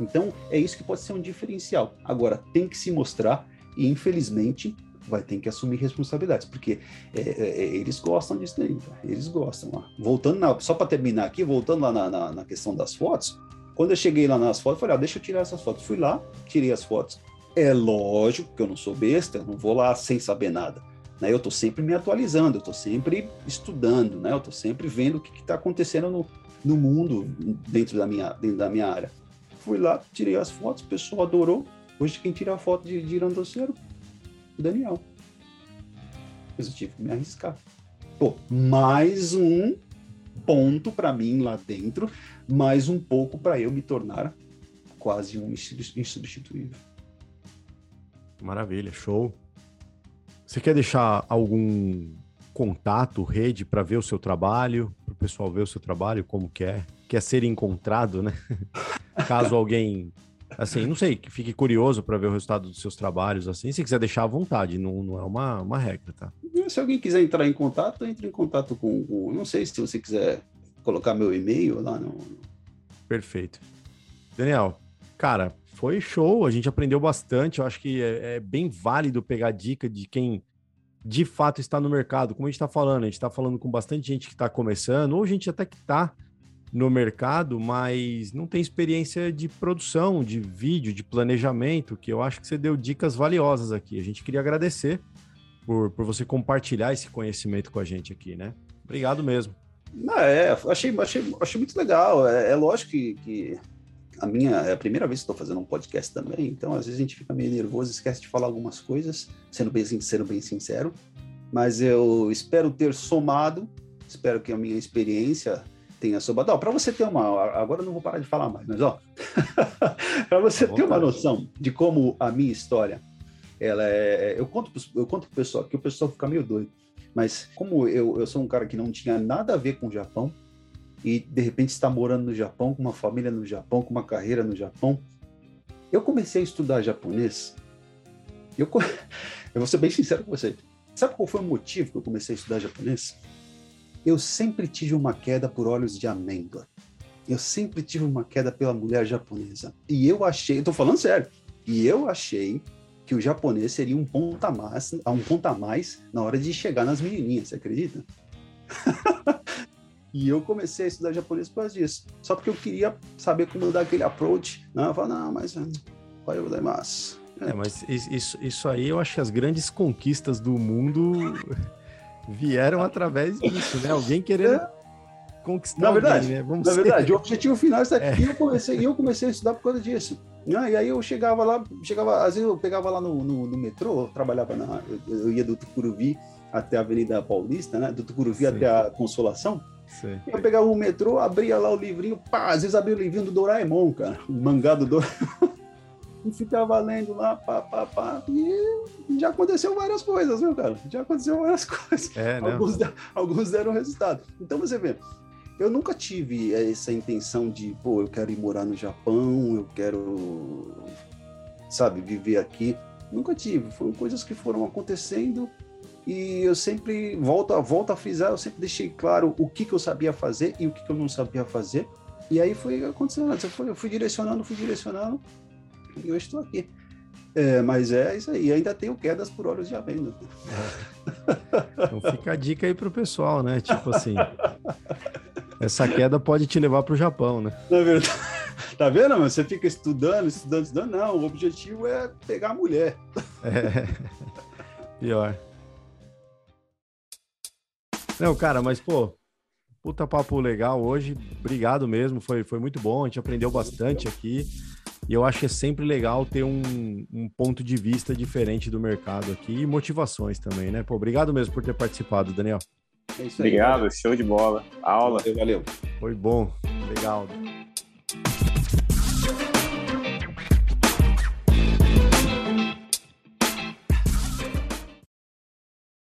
Então, é isso que pode ser um diferencial. Agora, tem que se mostrar e, infelizmente, vai ter que assumir responsabilidades, porque é, é, é eles gostam disso daí, eles gostam. Ó. Voltando, na, só para terminar aqui, voltando lá na, na, na questão das fotos, quando eu cheguei lá nas fotos, falei, ah, deixa eu tirar essas fotos. Fui lá, tirei as fotos. É lógico que eu não sou besta, não vou lá sem saber nada. Né? Eu estou sempre me atualizando, eu estou sempre estudando, né? eu estou sempre vendo o que está acontecendo no, no mundo dentro da, minha, dentro da minha área. Fui lá, tirei as fotos, o pessoal adorou. Hoje quem tira a foto de, de Irandoceiro? Daniel. Mas eu tive que me arriscar. Pô, mais um ponto para mim lá dentro, mais um pouco para eu me tornar quase um insubstituível. Maravilha, show. Você quer deixar algum contato, rede para ver o seu trabalho, para o pessoal ver o seu trabalho, como quer, é? quer ser encontrado, né? Caso alguém, assim, não sei, que fique curioso para ver o resultado dos seus trabalhos, assim, se quiser deixar à vontade, não, não é uma, uma regra, tá? Se alguém quiser entrar em contato, entre em contato com, com não sei se você quiser colocar meu e-mail lá no. Perfeito. Daniel, cara, foi show. A gente aprendeu bastante. Eu acho que é, é bem válido pegar dica de quem de fato está no mercado. Como a gente está falando, a gente está falando com bastante gente que está começando, ou gente até que está no mercado, mas não tem experiência de produção, de vídeo, de planejamento, que eu acho que você deu dicas valiosas aqui. A gente queria agradecer por, por você compartilhar esse conhecimento com a gente aqui, né? Obrigado mesmo. Não, é, achei, achei, achei muito legal. É, é lógico que, que, a minha é a primeira vez que estou fazendo um podcast também, então às vezes a gente fica meio nervoso, esquece de falar algumas coisas, sendo bem, sendo bem sincero. Mas eu espero ter somado, espero que a minha experiência tenha somado. Para você ter uma. Agora eu não vou parar de falar mais, mas ó. para você ter uma noção de como a minha história. Ela é, eu conto eu conto pro pessoal que o pessoal fica meio doido. Mas como eu, eu sou um cara que não tinha nada a ver com o Japão, e de repente está morando no Japão, com uma família no Japão, com uma carreira no Japão, eu comecei a estudar japonês. Eu, eu vou ser bem sincero com você. Sabe qual foi o motivo que eu comecei a estudar japonês? Eu sempre tive uma queda por olhos de amêndoa. Eu sempre tive uma queda pela mulher japonesa. E eu achei, estou falando sério, e eu achei que o japonês seria um ponto a mais, um ponto a mais na hora de chegar nas menininhas, você acredita? e eu comecei a estudar japonês por causa disso. Só porque eu queria saber como dar aquele approach. Né? Eu falei, não, mas vai eu mais. É, mas isso, isso aí eu acho que as grandes conquistas do mundo vieram através disso, né? Alguém querendo é. conquistar na verdade, alguém, né? Vamos na verdade, o objetivo final está aqui. É. E eu comecei, eu comecei a estudar por causa disso. Ah, e aí eu chegava lá, chegava, às vezes eu pegava lá no, no, no metrô, eu trabalhava na, eu, eu, ia do Tucuruvi até a Avenida Paulista, né? Do Tucuruvi Sim. até a Consolação. Sim. Eu pegava o metrô, abria lá o livrinho, pá, às vezes abria o livrinho do Doraemon, cara, o mangá do Doraemon. e ficava lendo lá, pá, pá, pá. E já aconteceu várias coisas, viu, cara? Já aconteceu várias coisas. É, alguns, alguns deram resultado. Então você vê, eu nunca tive essa intenção de, pô, eu quero ir morar no Japão, eu quero, sabe, viver aqui. Nunca tive. Foram coisas que foram acontecendo e eu sempre volto, volto a frisar, eu sempre deixei claro o que, que eu sabia fazer e o que, que eu não sabia fazer. E aí foi acontecendo, eu fui, eu fui direcionando, fui direcionando e eu estou aqui. É, mas é isso aí, ainda tenho quedas por olhos de. É. Então fica a dica aí pro pessoal, né? Tipo assim, essa queda pode te levar para o Japão, né? Na verdade, tá vendo? Você fica estudando, estudando, estudando. Não, o objetivo é pegar a mulher. É, pior. Não, cara, mas pô, puta papo legal hoje. Obrigado mesmo, foi, foi muito bom. A gente aprendeu bastante aqui. E eu acho que é sempre legal ter um, um ponto de vista diferente do mercado aqui e motivações também, né? Pô, obrigado mesmo por ter participado, Daniel. É isso aí. Obrigado, show de bola. Aula. Valeu, valeu. Foi bom. Legal.